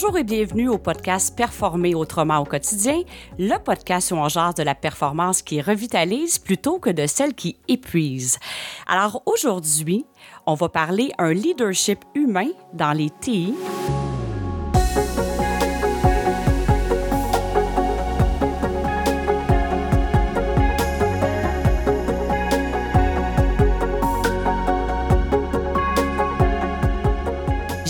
Bonjour et bienvenue au podcast Performer autrement au quotidien, le podcast où on jase de la performance qui revitalise plutôt que de celle qui épuise. Alors aujourd'hui, on va parler un leadership humain dans les TI.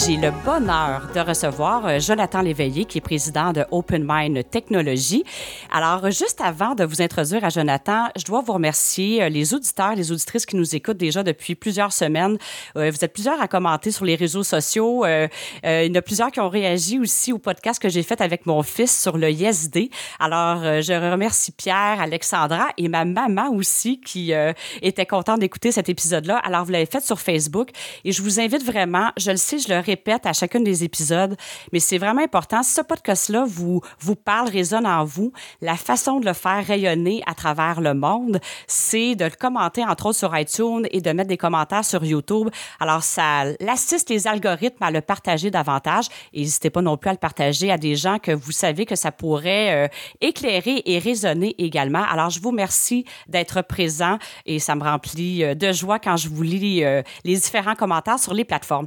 J'ai le bonheur de recevoir euh, Jonathan Léveillé, qui est président de Open Mind Technologies. Alors, juste avant de vous introduire à Jonathan, je dois vous remercier euh, les auditeurs, les auditrices qui nous écoutent déjà depuis plusieurs semaines. Euh, vous êtes plusieurs à commenter sur les réseaux sociaux. il y en a plusieurs qui ont réagi aussi au podcast que j'ai fait avec mon fils sur le YesD. Alors, je remercie Pierre, Alexandra et ma maman aussi qui était contente d'écouter cet épisode-là. Alors, vous l'avez fait sur Facebook et je vous invite vraiment, je le sais, je le répète, à chacun des épisodes, mais c'est vraiment important. Si ce podcast-là vous, vous parle, résonne en vous, la façon de le faire rayonner à travers le monde, c'est de le commenter, entre autres, sur iTunes et de mettre des commentaires sur YouTube. Alors, ça l'assiste les algorithmes à le partager davantage. n'hésitez pas non plus à le partager à des gens que vous savez que ça pourrait euh, éclairer et résonner également. Alors, je vous remercie d'être présent et ça me remplit euh, de joie quand je vous lis euh, les différents commentaires sur les plateformes.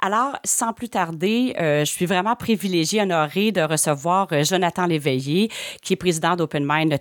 Alors, sans plus tarder, euh, je suis vraiment privilégiée, honorée de recevoir euh, Jonathan Léveillé, qui est président d'Open Mind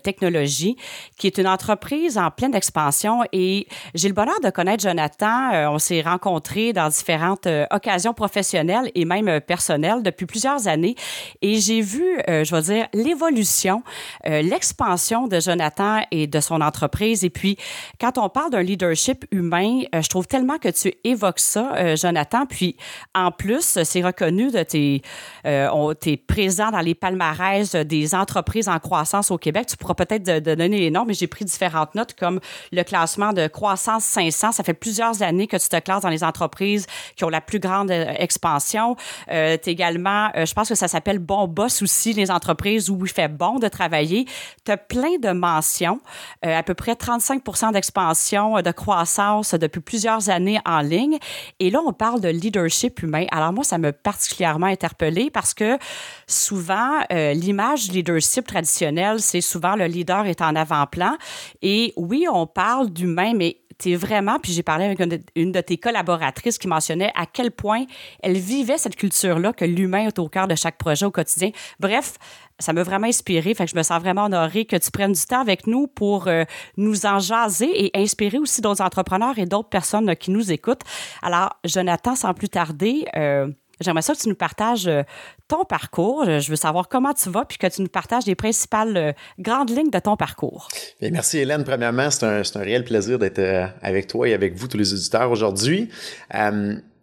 qui est une entreprise en pleine expansion. Et j'ai le bonheur de connaître Jonathan. Euh, on s'est rencontrés dans différentes occasions professionnelles et même personnelles depuis plusieurs années. Et j'ai vu, je vais dire, l'évolution, l'expansion de Jonathan et de son entreprise. Et puis, quand on parle d'un leadership humain, je trouve tellement que tu évoques ça, Jonathan. Puis, en plus, c'est reconnu de tes, euh, es présent dans les palmarès des entreprises en croissance au Québec. Tu pourras peut-être donner les noms, mais j'ai pris différentes notes comme le classement de croissance 500. Ça fait plusieurs années que tu te classes dans les entreprises qui ont la plus grande euh, expansion. Euh, également, euh, je pense que ça s'appelle Bon Boss aussi, les entreprises où il fait bon de travailler. Tu as plein de mentions, à peu près 35% d'expansion, de croissance depuis plusieurs années en ligne. Et là, on parle de leadership humain. Alors moi, ça m'a particulièrement interpellée parce que souvent, euh, l'image leadership traditionnelle, c'est souvent le leader est en avant-plan. Et oui, on parle d'humain, mais tu vraiment, puis j'ai parlé avec une de, tes collaboratrices qui mentionnait à quel point elle vivait cette culture-là, que l'humain est au cœur de chaque projet au quotidien. Bref, ça m'a vraiment inspiré. Fait que je me sens vraiment honorée que tu prennes du temps avec nous pour euh, nous en jaser et inspirer aussi d'autres entrepreneurs et d'autres personnes qui nous écoutent. Alors, Jonathan, sans plus tarder, euh, J'aimerais ça que tu nous partages euh, ton parcours. Je veux savoir comment tu vas, puis que tu nous partages les principales grandes lignes de ton parcours. Merci Hélène. Premièrement, c'est un, un, réel plaisir d'être avec toi et avec vous, tous les auditeurs, aujourd'hui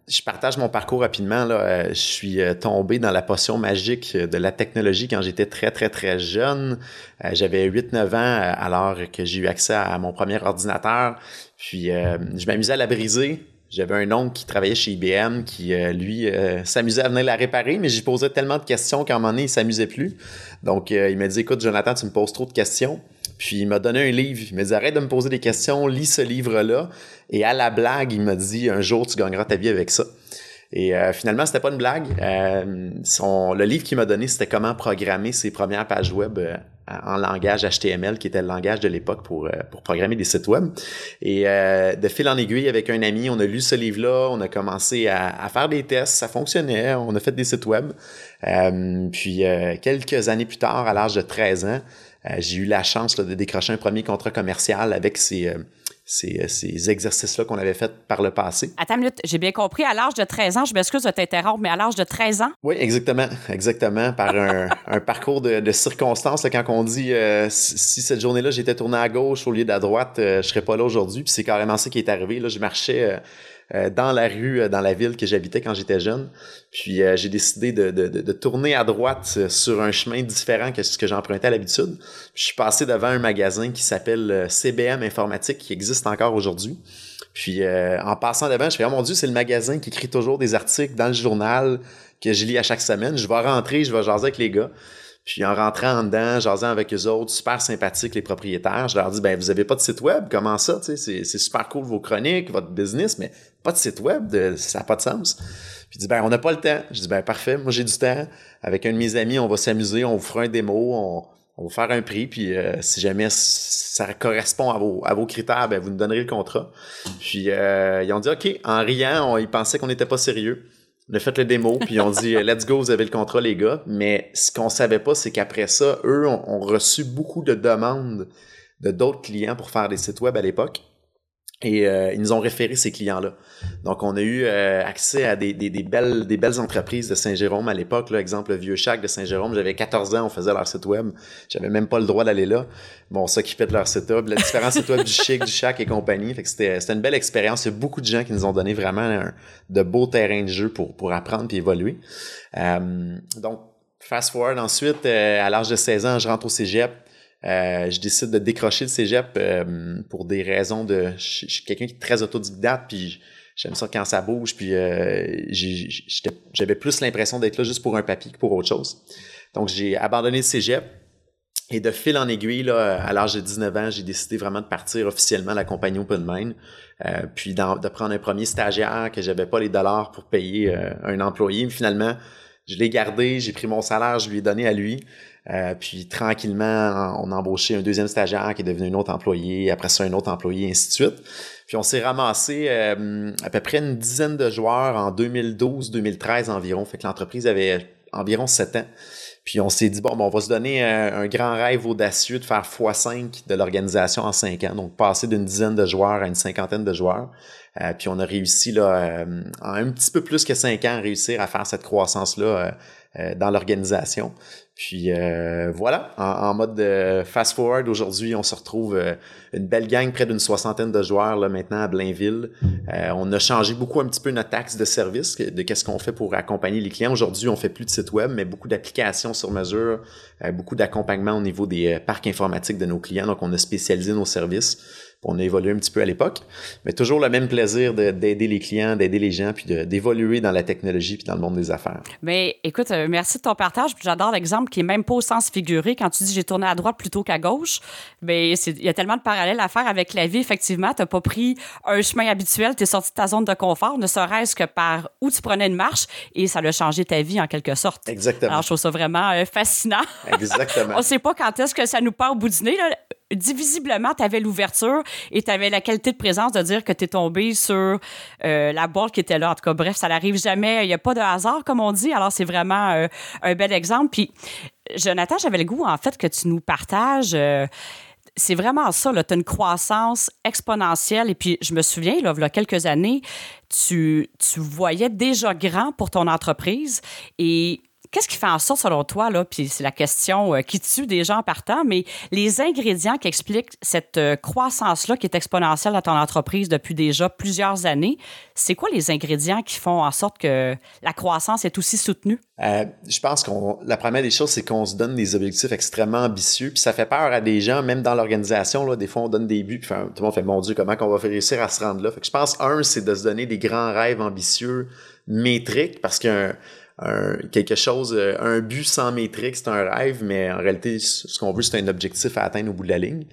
je partage mon parcours rapidement. Euh, je suis euh, tombé dans la potion magique de la technologie quand j'étais très, très, très jeune. Euh, j'avais 8-9 ans alors que j'ai eu accès à mon premier ordinateur. Puis je m'amusais à la briser. J'avais un oncle qui travaillait chez IBM qui, lui, s'amusait à venir la réparer, mais j'y posais tellement de questions qu'à un moment donné, il s'amusait plus. Donc, il m'a dit, écoute, Jonathan, tu me poses trop de questions. Puis il m'a donné un livre. Il m'a dit arrête de me poser des questions, lis ce livre-là. Et à la blague, il m'a dit un jour tu gagneras ta vie avec ça. Et euh, finalement, c'était pas une blague. Euh, son, le livre qu'il m'a donné, c'était comment programmer ses premières pages web euh, en langage HTML, qui était le langage de l'époque pour, pour programmer des sites web. Et de fil en aiguille, avec un ami, on a lu ce livre-là, on a commencé à, faire des tests, ça fonctionnait, on a fait des sites web. puis quelques années plus tard, à l'âge de 13 ans, euh, j'ai eu la chance de décrocher un premier contrat commercial avec ces, euh, ces, ces exercices-là qu'on avait fait par le passé. Attends une minute, j'ai bien compris. À l'âge de 13 ans, je m'excuse de t'interrompre, mais à l'âge de 13 ans? Oui, exactement. Exactement. Par un, un parcours de, de circonstances, là, quand on dit euh, si cette journée-là, j'étais tourné à gauche au lieu de à droite, je serais pas là aujourd'hui. Puis c'est carrément ça qui est arrivé. Là, je marchais euh, dans la rue, euh, dans la ville que j'habitais quand j'étais jeune. Puis euh, j'ai décidé de, de, de, tourner à droite sur un chemin différent que ce que j'empruntais à l'habitude. Je suis passé devant un magasin qui s'appelle CBM Informatique, qui existe encore aujourd'hui. Puis en passant devant, je fais oh mon Dieu, c'est le magasin qui écrit toujours des articles dans le journal que je lis à chaque semaine. Je vais rentrer, je vais jaser avec les gars. Puis en rentrant en dedans, jasant avec eux autres, super sympathiques les propriétaires, je leur dis ben vous avez pas de site web, comment ça, c'est super cool vos chroniques, votre business, mais pas de site web, ça n'a pas de sens. Puis dit ben on n'a pas le temps. Je dis ben parfait, moi j'ai du temps. Avec un de mes amis, on va s'amuser, on vous fera un démo, on, on va faire un prix, puis euh, si jamais ça correspond à vos, à vos critères, ben vous nous donnerez le contrat. Puis euh, ils ont dit OK, en riant, on, ils pensaient qu'on n'était pas sérieux. On a fait le démo, puis on dit Let's go, vous avez le contrat, les gars. Mais ce qu'on savait pas, c'est qu'après ça, eux ont, reçu beaucoup de demandes de d'autres clients pour faire des sites web à l'époque. Et euh, ils nous ont référé ces clients-là. Donc, on a eu euh, accès à des, belles, entreprises de Saint-Jérôme à l'époque. Exemple, le Vieux Chac de Saint-Jérôme. J'avais 14 ans, on faisait leur site web. J'avais même pas le droit d'aller là. Bon, on s'occupait de leur site web, la différence site web du Chic, du Chac et compagnie. Fait c'était, une belle expérience. Il y a beaucoup de gens qui nous ont donné vraiment de beaux terrains de jeu pour, apprendre et évoluer. Euh, donc, fast forward ensuite, à l'âge de 16 ans, je rentre au cégep. Euh, je décide de décrocher le cégep euh, pour des raisons de. Je, suis quelqu'un qui est très autodidacte, puis j'aime ça quand ça bouge, puis euh, j'avais plus l'impression d'être là juste pour un papier que pour autre chose. Donc, j'ai abandonné le cégep. Et de fil en aiguille, là, à l'âge de 19 ans, j'ai décidé vraiment de partir officiellement à la compagnie Open Mind, puis de prendre un premier stagiaire que j'avais pas les dollars pour payer un employé. Mais finalement, je l'ai gardé, j'ai pris mon salaire, je lui ai donné à lui. Euh, puis tranquillement, on a embauché un deuxième stagiaire qui est devenu un autre employé, après ça un autre employé, et ainsi de suite. Puis on s'est ramassé euh, à peu près une dizaine de joueurs en 2012-2013 environ. Fait que l'entreprise avait environ sept ans. Puis on s'est dit, bon, on va se donner un, grand rêve audacieux de faire x5 de l'organisation en cinq ans. Donc passer d'une dizaine de joueurs à une cinquantaine de joueurs. Euh, puis on a réussi là, en un petit peu plus que cinq ans à réussir à faire cette croissance-là dans l'organisation. Puis euh, voilà, en, mode de fast forward, aujourd'hui, on se retrouve euh, une belle gang, près d'une soixantaine de joueurs là maintenant à Blainville. Euh, on a changé beaucoup un petit peu notre axe de service, de qu'est-ce qu'on fait pour accompagner les clients. Aujourd'hui, on fait plus de site web, mais beaucoup d'applications sur mesure, beaucoup d'accompagnement au niveau des parcs informatiques de nos clients. Donc, on a spécialisé nos services on a évolué un petit peu à l'époque, mais toujours le même plaisir d'aider les clients, d'aider les gens, puis d'évoluer dans la technologie puis dans le monde des affaires. Mais écoute, euh, merci de ton partage. J'adore l'exemple qui est même pas au sens figuré. Quand tu dis j'ai tourné à droite plutôt qu'à gauche, mais il y a tellement de parallèles à faire avec la vie. Effectivement, tu n'as pas pris un chemin habituel, tu es sorti de ta zone de confort, ne serait-ce que par où tu prenais une marche et ça a changé ta vie en quelque sorte. Exactement. Alors, je trouve ça vraiment euh, fascinant. Exactement. On ne sait pas quand est-ce que ça nous part au bout du nez. Là divisiblement, tu avais l'ouverture et tu avais la qualité de présence de dire que tu es tombé sur euh, la boîte qui était là. En tout cas, bref, ça n'arrive jamais. Il n'y a pas de hasard, comme on dit. Alors, c'est vraiment euh, un bel exemple. Puis, Jonathan, j'avais le goût, en fait, que tu nous partages. Euh, c'est vraiment ça, tu as une croissance exponentielle. Et puis, je me souviens, là, il y a quelques années, tu, tu voyais déjà grand pour ton entreprise et Qu'est-ce qui fait en sorte, selon toi, là, puis c'est la question euh, qui tue des gens partant, mais les ingrédients qui expliquent cette euh, croissance-là qui est exponentielle dans ton entreprise depuis déjà plusieurs années, c'est quoi les ingrédients qui font en sorte que la croissance est aussi soutenue? Euh, je pense qu'on la première des choses, c'est qu'on se donne des objectifs extrêmement ambitieux, puis ça fait peur à des gens, même dans l'organisation. Là, des fois, on donne des buts, puis tout le monde fait mon Dieu, comment qu'on va réussir à se rendre là. Fait que je pense un, c'est de se donner des grands rêves ambitieux, métriques, parce qu'un un, quelque chose, euh, un but sans métrique, c'est un rêve, mais en réalité, ce qu'on veut, c'est un objectif à atteindre au bout de la ligne.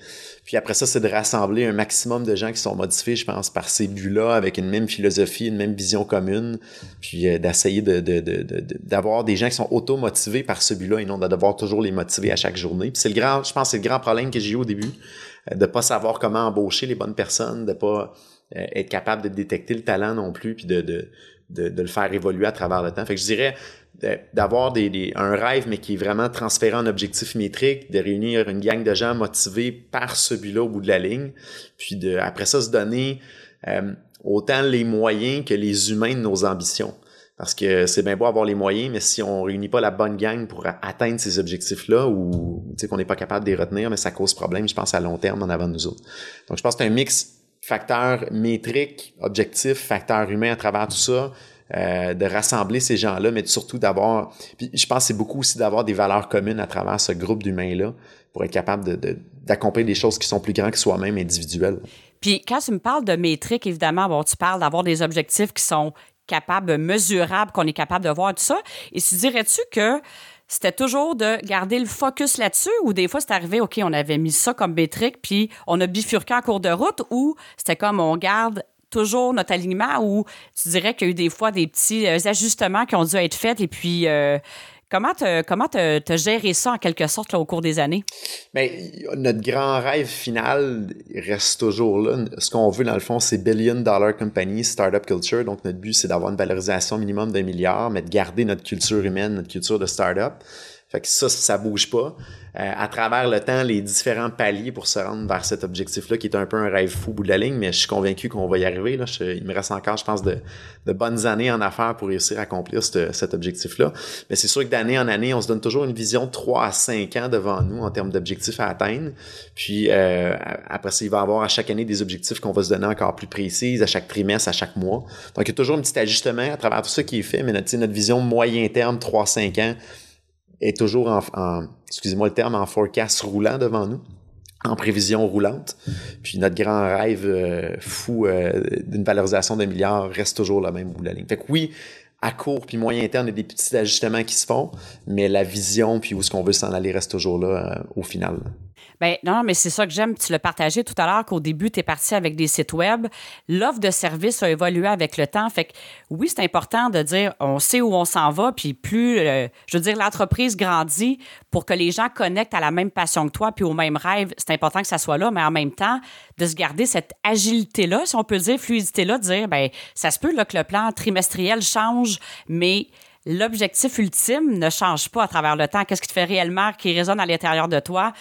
Puis après ça, c'est de rassembler un maximum de gens qui sont modifiés, je pense, par ces buts-là, avec une même philosophie, une même vision commune, puis euh, d'essayer de, d'avoir des gens qui sont auto-motivés par ce but-là et non de devoir toujours les motiver à chaque journée. Puis c'est le grand, je pense, c'est le grand problème que j'ai eu au début, euh, de pas savoir comment embaucher les bonnes personnes, de pas être capable de détecter le talent non plus, puis de, de, le faire évoluer à travers le temps. Je dirais d'avoir un rêve, mais qui est vraiment transféré en objectif métrique, de réunir une gang de gens motivés par ce but-là au bout de la ligne, puis de, après ça, se donner euh, autant les moyens que les humains de nos ambitions. Parce que c'est bien beau avoir les moyens, mais si on réunit pas la bonne gang pour atteindre ces objectifs-là, ou qu'on n'est pas capable de les retenir, mais ça cause problème, je pense, à long terme en avant de nous autres. Donc, je pense que c'est un mix facteur métrique, objectif, facteur humain à travers tout ça, euh, de rassembler ces gens-là, mais surtout d'avoir, puis je pense que c'est beaucoup aussi d'avoir des valeurs communes à travers ce groupe d'humains-là pour être capable de, d'accomplir des choses qui sont plus grandes que soi-même individuelles. Puis quand tu me parles de métrique, évidemment, bon, tu parles d'avoir des objectifs qui sont capables, mesurables, qu'on est capable de voir tout ça. Et tu dirais-tu que c'était toujours de garder le focus là-dessus ou des fois c'est arrivé, OK, on avait mis ça comme métrique, puis on a bifurqué en cours de route ou c'était comme on garde toujours notre alignement ou tu dirais qu'il y a eu des fois des petits euh, ajustements qui ont dû être faits et puis euh, Comment tu comment as géré ça en quelque sorte au cours des années? Bien, notre grand rêve final reste toujours là. Ce qu'on veut dans le fond, c'est billion dollar company, startup culture. Donc notre but, c'est d'avoir une valorisation minimum d'un milliard, mais de garder notre culture humaine, notre culture de startup. Fait que ça, ça bouge pas. Euh, à travers le temps, les différents paliers pour se rendre vers cet objectif-là, qui est un peu un rêve fou au bout de la ligne, mais je suis convaincu qu'on va y arriver. Là. il me reste encore, je pense, de, de, bonnes années en affaires pour réussir à accomplir cet objectif-là. Mais c'est sûr que d'année en année, on se donne toujours une vision de 3 à 5 ans devant nous en termes d'objectifs à atteindre. Puis euh, après ça, il va y avoir à chaque année des objectifs qu'on va se donner encore plus précises, à chaque trimestre, à chaque mois. Donc, il y a toujours un petit ajustement à travers tout ça qui est fait, mais notre, notre vision moyen terme, 3-5 ans, est toujours en, excusez-moi le terme, en forecast roulant devant nous en prévision roulante. Puis notre grand rêve euh, fou euh, d'une valorisation d'un milliard reste toujours le même bout la ligne. Fait que oui, à court puis moyen terme, il y a des petits ajustements qui se font, mais la vision puis où est-ce qu'on veut s'en aller reste toujours là euh, au final. Bien, non, mais c'est ça que j'aime. Tu l'as partagé tout à l'heure qu'au début, tu es parti avec des sites web. L'offre de service a évolué avec le temps. Fait que oui, c'est important de dire on sait où on s'en va, puis plus, euh, je veux dire, l'entreprise grandit pour que les gens connectent à la même passion que toi, puis au même rêve. C'est important que ça soit là, mais en même temps, de se garder cette agilité-là, si on peut dire, fluidité-là, de dire, ben ça se peut que le plan trimestriel change, mais l'objectif ultime ne change pas à travers le temps. Qu'est-ce qui te fait réellement, qui résonne à l'intérieur de toi?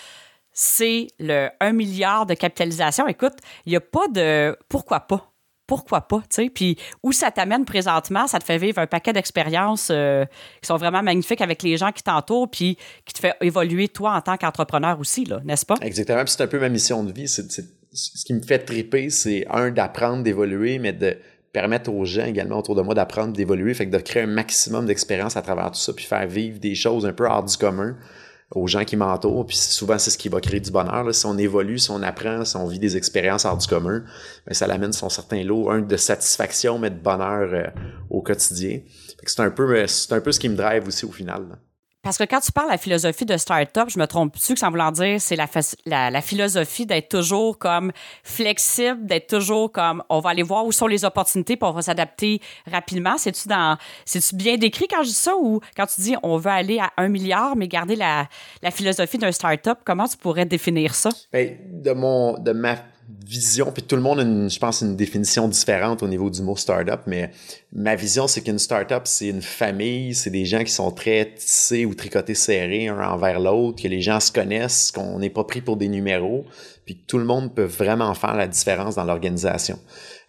C'est le 1 milliard de capitalisation. Écoute, il n'y a pas de pourquoi pas. Pourquoi pas, tu sais? Puis où ça t'amène présentement, ça te fait vivre un paquet d'expériences euh, qui sont vraiment magnifiques avec les gens qui t'entourent, puis qui te fait évoluer toi en tant qu'entrepreneur aussi, là, n'est-ce pas? Exactement. Puis c'est un peu ma mission de vie. C'est, ce qui me fait triper, c'est un, d'apprendre, d'évoluer, mais de permettre aux gens également autour de moi d'apprendre, d'évoluer, fait que de créer un maximum d'expérience à travers tout ça, puis faire vivre des choses un peu hors du commun aux gens qui m'entourent. Puis souvent, c'est ce qui va créer du bonheur. Si on évolue, si on apprend, si on vit des expériences hors du commun, bien, ça l'amène son certain lot, un de satisfaction, mais de bonheur euh, au quotidien. C'est un, peu, euh, c'est un peu ce qui me drive aussi au final. Parce que quand tu parles de la philosophie de start-up, je me trompe-tu que ça voulant dire c'est la, la, la, philosophie d'être toujours comme flexible, d'être toujours comme on va aller voir où sont les opportunités puis on va s'adapter rapidement. C'est-tu dans c'est-tu bien décrit quand je dis ça ou quand tu dis on veut aller à un milliard mais garder la, la philosophie d'un start-up, comment tu pourrais définir ça? Bien, de mon de ma vision, puis tout le monde a, une, je pense, une définition différente au niveau du mot startup, mais ma vision, c'est qu'une startup, c'est une famille, c'est des gens qui sont très tissés ou tricotés serrés un envers l'autre, que les gens se connaissent, qu'on n'est pas pris pour des numéros, puis que tout le monde peut vraiment faire la différence dans l'organisation.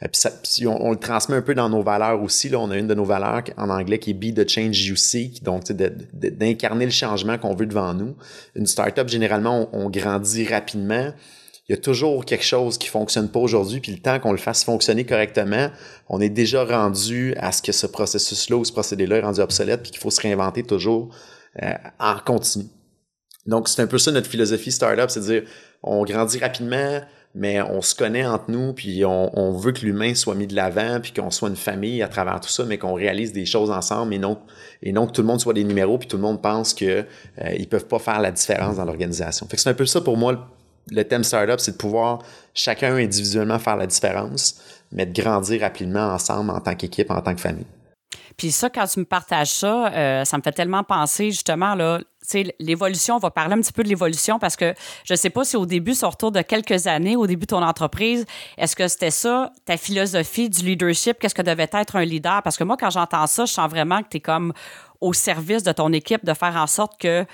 Euh, puis, ça, on, le transmet un peu dans nos valeurs aussi. Là, on a une de nos valeurs en anglais qui est Be the Change You seek, donc d'incarner le changement qu'on veut devant nous. Une startup, généralement, on grandit rapidement il y a toujours quelque chose qui fonctionne pas aujourd'hui, puis le temps qu'on le fasse fonctionner correctement, on est déjà rendu à ce que ce processus-là ou ce procédé-là est rendu obsolète, puis qu'il faut se réinventer toujours euh, en continu. Donc, c'est un peu ça notre philosophie startup, c'est de dire, on grandit rapidement, mais on se connaît entre nous, puis on, veut que l'humain soit mis de l'avant, puis qu'on soit une famille à travers tout ça, mais qu'on réalise des choses ensemble et non, et que tout le monde soit des numéros, puis tout le monde pense qu'ils euh, ils peuvent pas faire la différence dans l'organisation. Fait que c'est un peu ça pour moi le thème startup, c'est de pouvoir chacun individuellement faire la différence, mais de grandir rapidement ensemble en tant qu'équipe, en tant que famille. Puis ça, quand tu me partages ça, euh, ça me fait tellement penser justement là, l'évolution, on va parler un petit peu de l'évolution parce que je ne sais pas si au début, sur retour de quelques années, au début de ton entreprise, est-ce que c'était ça, ta philosophie du leadership, qu'est-ce que devait être un leader? Parce que moi, quand j'entends ça, je sens vraiment que tu es comme au service de ton équipe de faire en sorte que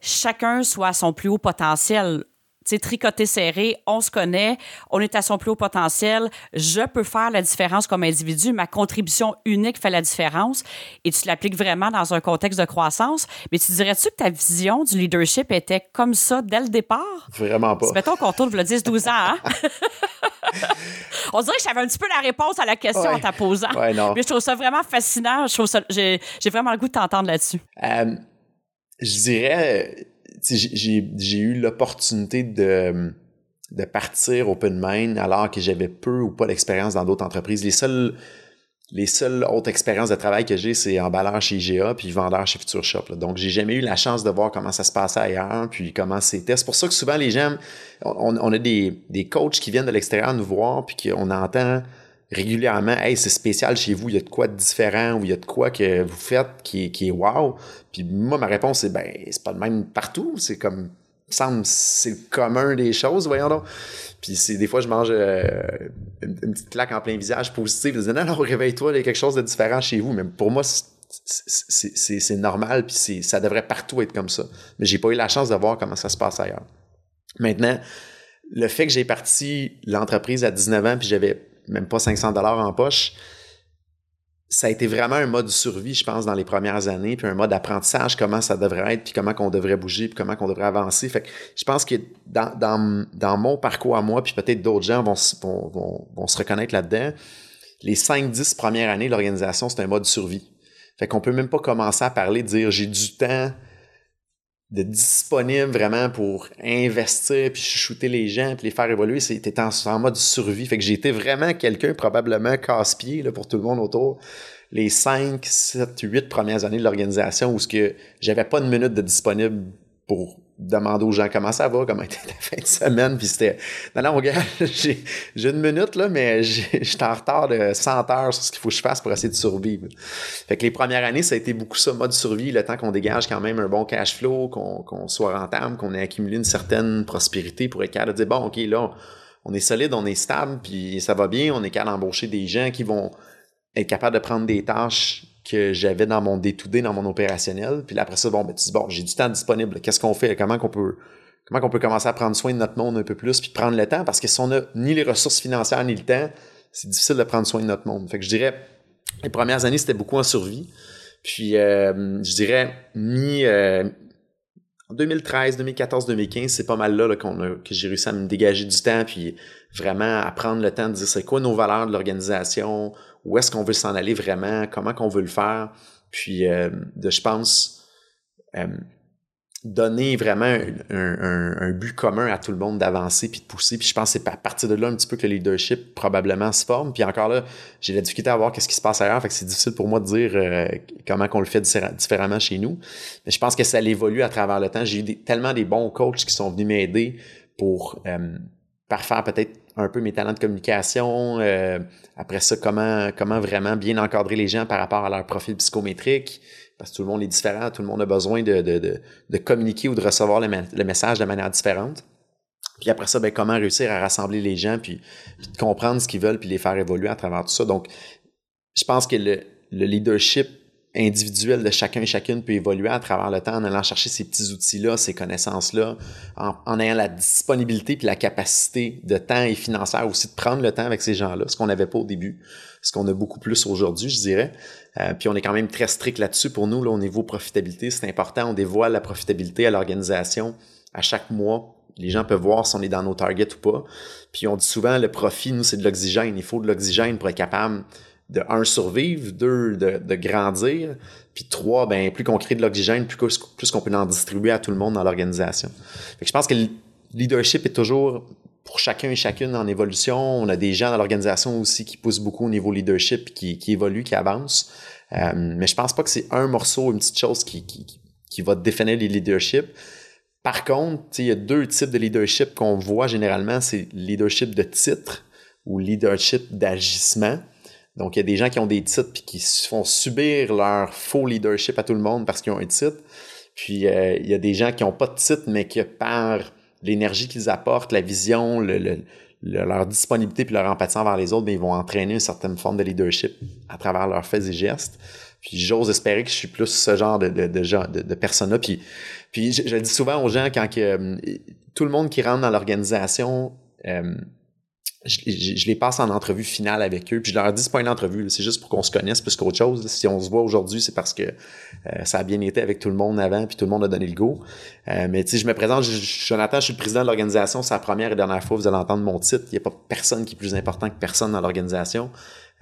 chacun soit à son plus haut potentiel c'est tricoté serré, on se connaît, on est à son plus haut potentiel, je peux faire la différence comme individu, ma contribution unique fait la différence et tu l'appliques vraiment dans un contexte de croissance. Mais tu dirais-tu que ta vision du leadership était comme ça dès le départ? Vraiment pas. Mettons qu'on tourne le 10-12 ans, hein? on dirait que j'avais un petit peu la réponse à la question en t'apposant. Ouais, non. Mais je trouve ça vraiment fascinant. j'ai, vraiment le goût de t'entendre là-dessus. Euh, je dirais j'ai eu l'opportunité de, de partir open mind alors que j'avais peu ou pas d'expérience dans d'autres entreprises. Les seules les seules autres expériences de travail que j'ai, c'est emballeur chez IGA puis vendeur chez Future Shop. Donc, j'ai jamais eu la chance de voir comment ça se passait ailleurs, puis comment c'était. C'est pour ça que souvent, les gens, on, on a des, des coachs qui viennent de l'extérieur nous voir, puis qu'on entend régulièrement, hey, c'est spécial chez vous, il y a de quoi de différent ou il y a de quoi que vous faites qui est, qui est wow. Puis moi, ma réponse, c'est ben, c'est pas le même partout. C'est comme, semble, c'est le commun des choses, voyons donc. Puis c'est des fois, je mange euh, une, petite claque en plein visage positif. Je dis, non, non, réveille-toi, il y a quelque chose de différent chez vous. Mais pour moi, c'est normal, puis ça devrait partout être comme ça. Mais j'ai pas eu la chance de voir comment ça se passe ailleurs. Maintenant, le fait que j'ai parti l'entreprise à 19 ans, puis j'avais même pas 500 dollars en poche, ça a été vraiment un mode de survie, je pense, dans les premières années, puis un mode d'apprentissage, comment ça devrait être, puis comment qu'on devrait bouger, puis comment qu'on devrait avancer. Fait que je pense que dans, dans, dans mon parcours à moi, puis peut-être d'autres gens vont, vont, vont, se reconnaître là-dedans, les 5-10 premières années l'organisation, c'est un mode de survie. Fait qu'on peut même pas commencer à parler, dire j'ai du temps de disponible vraiment pour investir puis shooter les gens puis les faire évoluer c'était en, mode survie. Fait que été vraiment quelqu'un probablement casse-pied pour tout le monde autour. Les 5, 7, 8 premières années de l'organisation où ce que j'avais pas une minute de disponible pour demander aux gens comment ça va, comment était ta fin de semaine, puis c'était, non, non, regarde, j'ai, une minute, là, mais j'étais en retard de 100 heures sur ce qu'il faut que je fasse pour essayer de survivre. Fait que les premières années, ça a été beaucoup ça, mode survie, le temps qu'on dégage quand même un bon cash flow, qu'on, qu'on soit rentable, qu'on ait accumulé une certaine prospérité pour être capable de dire, bon, OK, là, on est solide, on est stable, puis ça va bien, on est capable d'embaucher des gens qui vont être capables de prendre des tâches que j'avais dans mon day-to-day, dans mon opérationnel. Puis après ça, bon, ben, tu dis, bon, j'ai du temps disponible. Qu'est-ce qu'on fait? Comment qu'on peut, comment qu'on peut commencer à prendre soin de notre monde un peu plus puis prendre le temps? Parce que si on n'a ni les ressources financières ni le temps, c'est difficile de prendre soin de notre monde. Fait que je dirais, les premières années, c'était beaucoup en survie. Puis, euh, je dirais, mi, euh, en 2013, 2014, 2015, c'est pas mal là, qu'on que j'ai réussi à me dégager du temps puis vraiment à prendre le temps de dire c'est quoi nos valeurs de l'organisation, où est-ce qu'on veut s'en aller vraiment, comment qu'on veut le faire, puis euh, de, je pense, euh, donner vraiment un, but commun à tout le monde d'avancer puis de pousser. Puis je pense que c'est à partir de là un petit peu que le leadership probablement se forme. Puis encore là, j'ai la difficulté à voir qu'est-ce qui se passe ailleurs, fait que c'est difficile pour moi de dire euh, comment qu'on le fait différemment chez nous. Mais je pense que ça évolue à travers le temps. J'ai eu tellement des bons coachs qui sont venus m'aider pour parfaire peut-être un peu mes talents de communication. Euh, après ça, comment, comment vraiment bien encadrer les gens par rapport à leur profil psychométrique. Parce que tout le monde est différent, tout le monde a besoin de, de, de, communiquer ou de recevoir le, le, message de manière différente. Puis après ça, ben, comment réussir à rassembler les gens, puis, comprendre ce qu'ils veulent, puis les faire évoluer à travers tout ça. Donc, je pense que le leadership individuel de chacun et chacune peut évoluer à travers le temps en allant chercher ces petits outils-là, ces connaissances-là, en, ayant la disponibilité puis la capacité de temps et financière aussi de prendre le temps avec ces gens-là, ce qu'on n'avait pas au début, ce qu'on a beaucoup plus aujourd'hui, je dirais. Euh, puis on est quand même très strict là-dessus pour nous, là, au niveau profitabilité, c'est important, on dévoile la profitabilité à l'organisation à chaque mois. Les gens peuvent voir si on est dans nos targets ou pas. Puis on dit souvent, le profit, nous, c'est de l'oxygène. Il faut de l'oxygène pour être capable de un survivre, deux de, de grandir, puis trois ben plus qu'on crée de l'oxygène, plus, plus qu'on peut en distribuer à tout le monde dans l'organisation. je pense que le leadership est toujours pour chacun et chacune en évolution. On a des gens dans l'organisation aussi qui poussent beaucoup au niveau leadership, qui, qui évoluent, qui avancent. Euh, mais je pense pas que c'est un morceau, une petite chose qui, qui, qui va définir les leaderships. Par contre, il y a deux types de leadership qu'on voit généralement, c'est leadership de titre ou leadership d'agissement. Donc, il y a des gens qui ont des titres puis qui font subir leur faux leadership à tout le monde parce qu'ils ont un titre. Puis, euh, il y a des gens qui n'ont pas de titre, mais qui, par l'énergie qu'ils apportent, la vision, le, leur disponibilité puis leur empathie envers les autres, bien, ils vont entraîner une certaine forme de leadership à travers leurs faits et gestes. Puis j'ose espérer que je suis plus ce genre de, de, de, de, personne-là. Puis, puis je, dis souvent aux gens quand que, euh, tout le monde qui rentre dans l'organisation euh, je, les passe en entrevue finale avec eux, puis je leur dis pas une entrevue, c'est juste pour qu'on se connaisse plus qu'autre chose. Si on se voit aujourd'hui, c'est parce que euh, ça a bien été avec tout le monde avant, puis tout le monde a donné le go. Euh, mais tu sais, je me présente, Jonathan, je suis le président de l'organisation, c'est la première et dernière fois vous allez entendre mon titre. Il n'y a pas personne qui est plus important que personne dans l'organisation.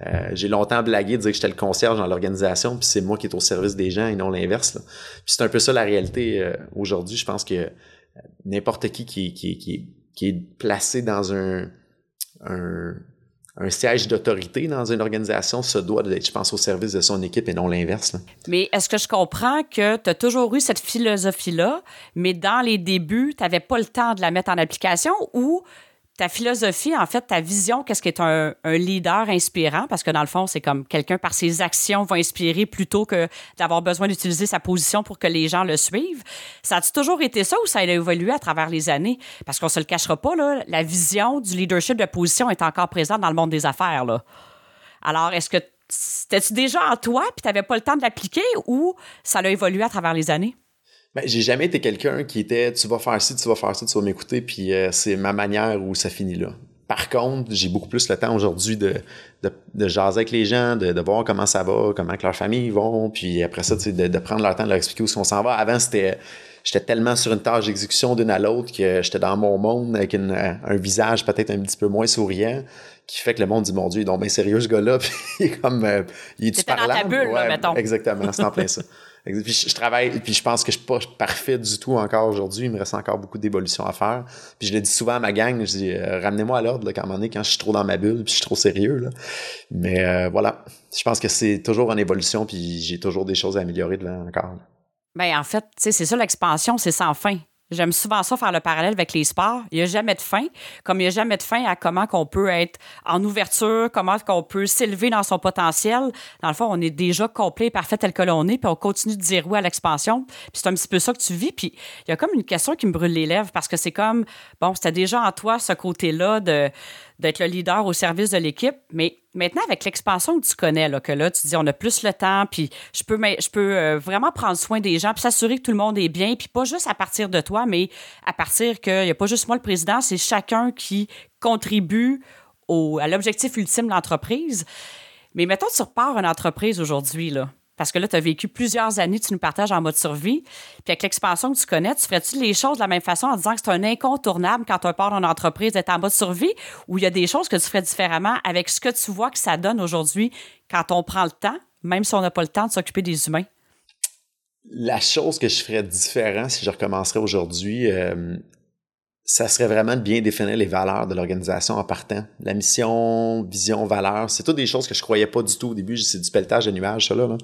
Euh, j'ai longtemps blagué de dire que j'étais le concierge dans l'organisation, puis c'est moi qui est au service des gens et non l'inverse. Puis c'est un peu ça la réalité aujourd'hui. Je pense que n'importe qui qui, qui, qui, qui est placé dans un un, siège d'autorité dans une organisation se doit d'être, je pense, au service de son équipe et non l'inverse. Mais est-ce que je comprends que tu as toujours eu cette philosophie-là, mais dans les débuts, tu n'avais pas le temps de la mettre en application ou ta philosophie, en fait, ta vision, qu'est-ce qui est un, leader inspirant? Parce que dans le fond, c'est comme quelqu'un par ses actions va inspirer plutôt que d'avoir besoin d'utiliser sa position pour que les gens le suivent. Ça a toujours été ça ou ça a évolué à travers les années? Parce qu'on se le cachera pas, là, la vision du leadership de position est encore présente dans le monde des affaires. Là. Alors, est-ce que c'était-tu déjà en toi puis tu n'avais pas le temps de l'appliquer ou ça a évolué à travers les années? Ben, j'ai jamais été quelqu'un qui était tu vas faire ci, tu vas faire ça, tu vas m'écouter, puis euh, c'est ma manière où ça finit là. Par contre, j'ai beaucoup plus le temps aujourd'hui de, de, de, jaser avec les gens, de, de, voir comment ça va, comment que leurs familles vont, puis après ça, de, de prendre leur temps de leur expliquer où on s'en va. Avant, c'était j'étais tellement sur une tâche d'exécution d'une à l'autre que j'étais dans mon monde avec une, un visage peut-être un petit peu moins souriant qui fait que le monde dit mon Dieu, il est donc bien sérieux ce gars-là, puis il est comme euh, il est dans ta bulle, là, mettons. Exactement, c'est en plein ça. Puis je, travaille, puis je pense que je suis pas parfait du tout encore aujourd'hui. Il me reste encore beaucoup d'évolution à faire. Puis je le dis souvent à ma gang, je dis euh, ramenez-moi à l'ordre quand, quand je suis trop dans ma bulle, puis je suis trop sérieux. Là. Mais euh, voilà, je pense que c'est toujours en évolution, puis j'ai toujours des choses à améliorer devant encore. Bien, en fait, c'est ça l'expansion, c'est sans fin. J'aime souvent ça faire le parallèle avec les sports. Il n'y a jamais de fin, comme il n'y a jamais de fin à comment qu'on peut être en ouverture, comment qu'on peut s'élever dans son potentiel. Dans le fond, on est déjà complet, parfait tel que l'on est, puis on continue de dire oui à l'expansion. Puis c'est un petit peu ça que tu vis. Puis il y a comme une question qui me brûle les lèvres parce que c'est comme, bon, c'était déjà en toi ce côté-là de d'être le leader au service de l'équipe. Mais maintenant, avec l'expansion que tu connais, là, que là, tu dis, on a plus le temps, puis je peux, je peux euh, vraiment prendre soin des gens, puis s'assurer que tout le monde est bien, puis pas juste à partir de toi, mais à partir qu'il n'y a pas juste moi le président, c'est chacun qui contribue au, à l'objectif ultime de l'entreprise. Mais mettons, tu repars une entreprise aujourd'hui, là parce que là, tu as vécu plusieurs années, tu nous partages en mode survie. Puis avec l'expansion que tu connais, tu ferais-tu les choses de la même façon en disant que c'est un incontournable quand tu pars d'une entreprise d'être en mode survie? Ou il y a des choses que tu ferais différemment avec ce que tu vois que ça donne aujourd'hui quand on prend le temps, même si on n'a pas le temps de s'occuper des humains? La chose que je ferais différent si je recommencerais aujourd'hui, euh, ça serait vraiment de bien définir les valeurs de l'organisation en partant. La mission, vision, valeur, c'est toutes des choses que je croyais pas du tout au début. C'est du pelletage de nuages, ça là.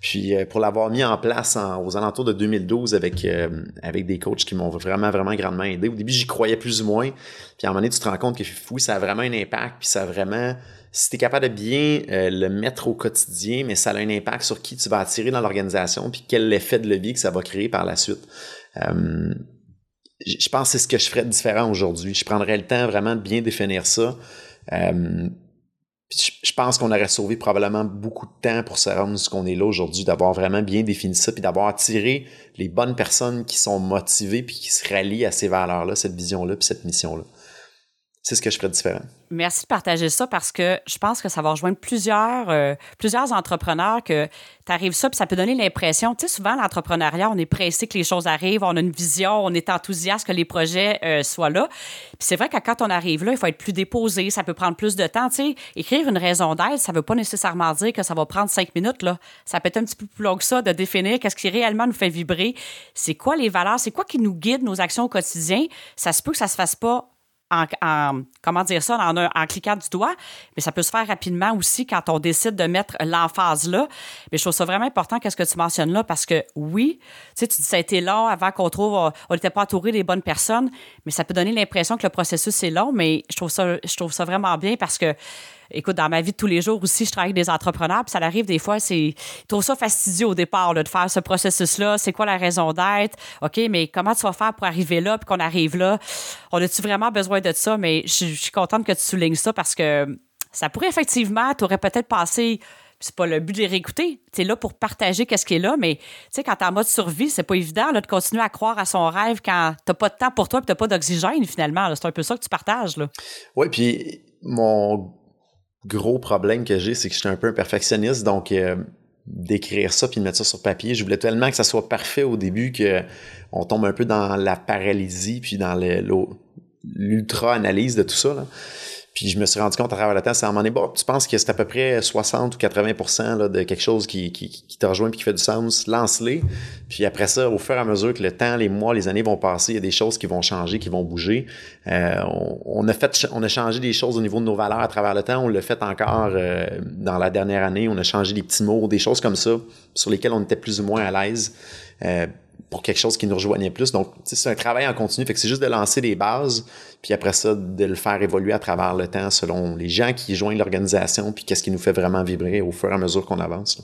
Puis euh, pour l'avoir mis en place aux alentours de 2012 avec euh, avec des coachs qui m'ont vraiment vraiment grandement aidé. Au début, j'y croyais plus ou moins. Puis à un moment donné, tu te rends compte que fou, ça a vraiment un impact. Puis ça a vraiment si tu es capable de bien euh, le mettre au quotidien, mais ça a un impact sur qui tu vas attirer dans l'organisation, puis quel effet de levier que ça va créer par la suite je pense que c'est ce que je ferais de différent aujourd'hui. Je prendrais le temps vraiment de bien définir ça. Euh, je pense qu'on aurait sauvé probablement beaucoup de temps pour se rendre ce qu'on est là aujourd'hui, d'avoir vraiment bien défini ça, puis d'avoir attiré les bonnes personnes qui sont motivées puis qui se rallient à ces valeurs-là, cette vision-là, puis cette mission-là. C'est ce que je ferais différent. Merci de partager ça parce que je pense que ça va rejoindre plusieurs, euh, plusieurs entrepreneurs que tu arrives ça, puis ça peut donner l'impression, tu sais, souvent l'entrepreneuriat, on est pressé que les choses arrivent, on a une vision, on est enthousiaste que les projets euh, soient là. Puis c'est vrai que quand on arrive là, il faut être plus déposé, ça peut prendre plus de temps, tu sais. Écrire une raison d'être, ça veut pas nécessairement dire que ça va prendre cinq minutes, là. Ça peut être un petit peu plus long que ça de définir qu'est-ce qui réellement nous fait vibrer, c'est quoi les valeurs, c'est quoi qui nous guide nos actions au quotidien? Ça se peut que ça se fasse pas en, comment dire ça, en, en, cliquant du doigt, mais ça peut se faire rapidement aussi quand on décide de mettre l'emphase là. Mais je trouve ça vraiment important qu'est-ce que tu mentionnes là parce que oui, tu sais, tu dis ça a été long avant qu'on trouve, on n'était pas entouré des bonnes personnes, mais ça peut donner l'impression que le processus est long, mais je trouve ça, je trouve ça vraiment bien parce que écoute, dans ma vie de tous les jours aussi, je travaille avec des entrepreneurs, puis ça arrive des fois, c'est, ils trouvent ça fastidieux au départ de faire ce processus-là. C'est quoi la raison d'être? OK, mais comment tu vas faire pour arriver là, puis qu'on arrive là? On a-tu vraiment besoin de ça? Mais je, suis contente que tu soulignes ça parce que ça pourrait effectivement, tu aurais peut-être passé c'est pas le but de les réécouter. Tu es là pour partager qu'est-ce qui est là, mais tu sais, quand t'es en mode survie, c'est pas évident là, de continuer à croire à son rêve quand t'as pas de temps pour toi et t'as pas d'oxygène finalement. C'est un peu ça que tu partages. Là. Oui, puis mon gros problème que j'ai, c'est que je suis un peu un perfectionniste, donc euh, d'écrire ça puis de mettre ça sur papier, je voulais tellement que ça soit parfait au début que on tombe un peu dans la paralysie puis dans l'ultra analyse de tout ça. Puis je me suis rendu compte à travers le temps, c'est à un moment donné, bon, tu penses que c'est à peu près 60 ou 80% là, de quelque chose qui, qui, qui te rejoint puis qui fait du sens, lance-les. Puis après ça, au fur et à mesure que le temps, les mois, les années vont passer, il y a des choses qui vont changer, qui vont bouger. Euh, on, a fait, on a changé des choses au niveau de nos valeurs à travers le temps. On l'a fait encore euh, dans la dernière année. On a changé des petits mots, des choses comme ça, sur lesquelles on était plus ou moins à l'aise. Euh, pour quelque chose qui nous rejoignait plus. Donc, c'est un travail en continu. Fait que c'est juste de lancer des bases, puis après ça, de le faire évoluer à travers le temps selon les gens qui joignent l'organisation, puis qu'est-ce qui nous fait vraiment vibrer au fur et à mesure qu'on avance.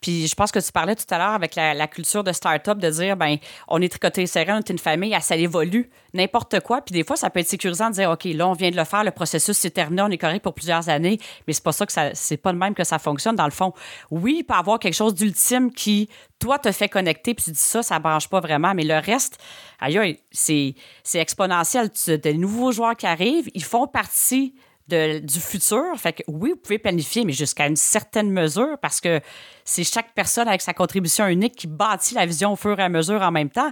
Puis je pense que tu parlais tout à l'heure avec la, culture de start-up de dire ben on est tricoté serré, on est une famille, ça évolue, n'importe quoi. Puis des fois, ça peut être sécurisant de dire OK, là, on vient de le faire, le processus s'est terminé, on est correct pour plusieurs années, mais c'est pas ça que ça, c'est pas le même que ça fonctionne dans le fond. Oui, il peut avoir quelque chose d'ultime qui, toi, te fait connecter, puis tu dis ça, ça branche pas vraiment, mais le reste, aïe, c'est, c'est exponentiel. Des nouveaux joueurs qui arrivent, ils font partie du futur. Fait que oui, vous pouvez planifier, mais jusqu'à une certaine mesure parce que c'est chaque personne avec sa contribution unique qui bâtit la vision au fur et à mesure en même temps.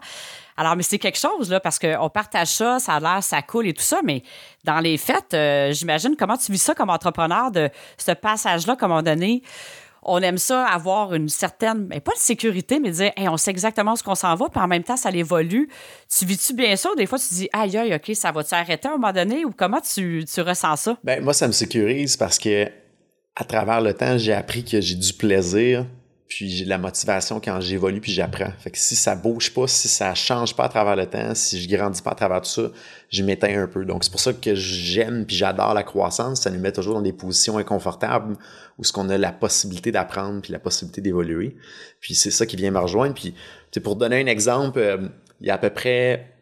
Alors, mais c'est quelque chose, là, parce qu'on partage ça, ça a l'air, ça coule et tout ça, mais dans les faits, euh, j'imagine comment tu vis ça comme entrepreneur de ce passage-là, comme on donné on aime ça avoir une certaine, mais pas de sécurité, mais dire, on sait exactement ce qu'on s'en va, puis en même temps, ça évolue. Tu vis-tu bien ça? Des fois, tu dis, aïe, aïe, OK, ça va-tu arrêter à un moment donné? Ou comment tu, tu ressens ça? Ben, moi, ça me sécurise parce que à travers le temps, j'ai appris que j'ai du plaisir puis j'ai la motivation quand j'évolue puis j'apprends. Fait que si ça bouge pas, si ça change pas à travers le temps, si je grandis pas à travers tout ça, je m'éteins un peu. Donc c'est pour ça que j'aime puis j'adore la croissance, ça nous met toujours dans des positions inconfortables où ce qu'on a la possibilité d'apprendre puis la possibilité d'évoluer. Puis c'est ça qui vient me rejoindre puis pour donner un exemple, euh, il y a à peu près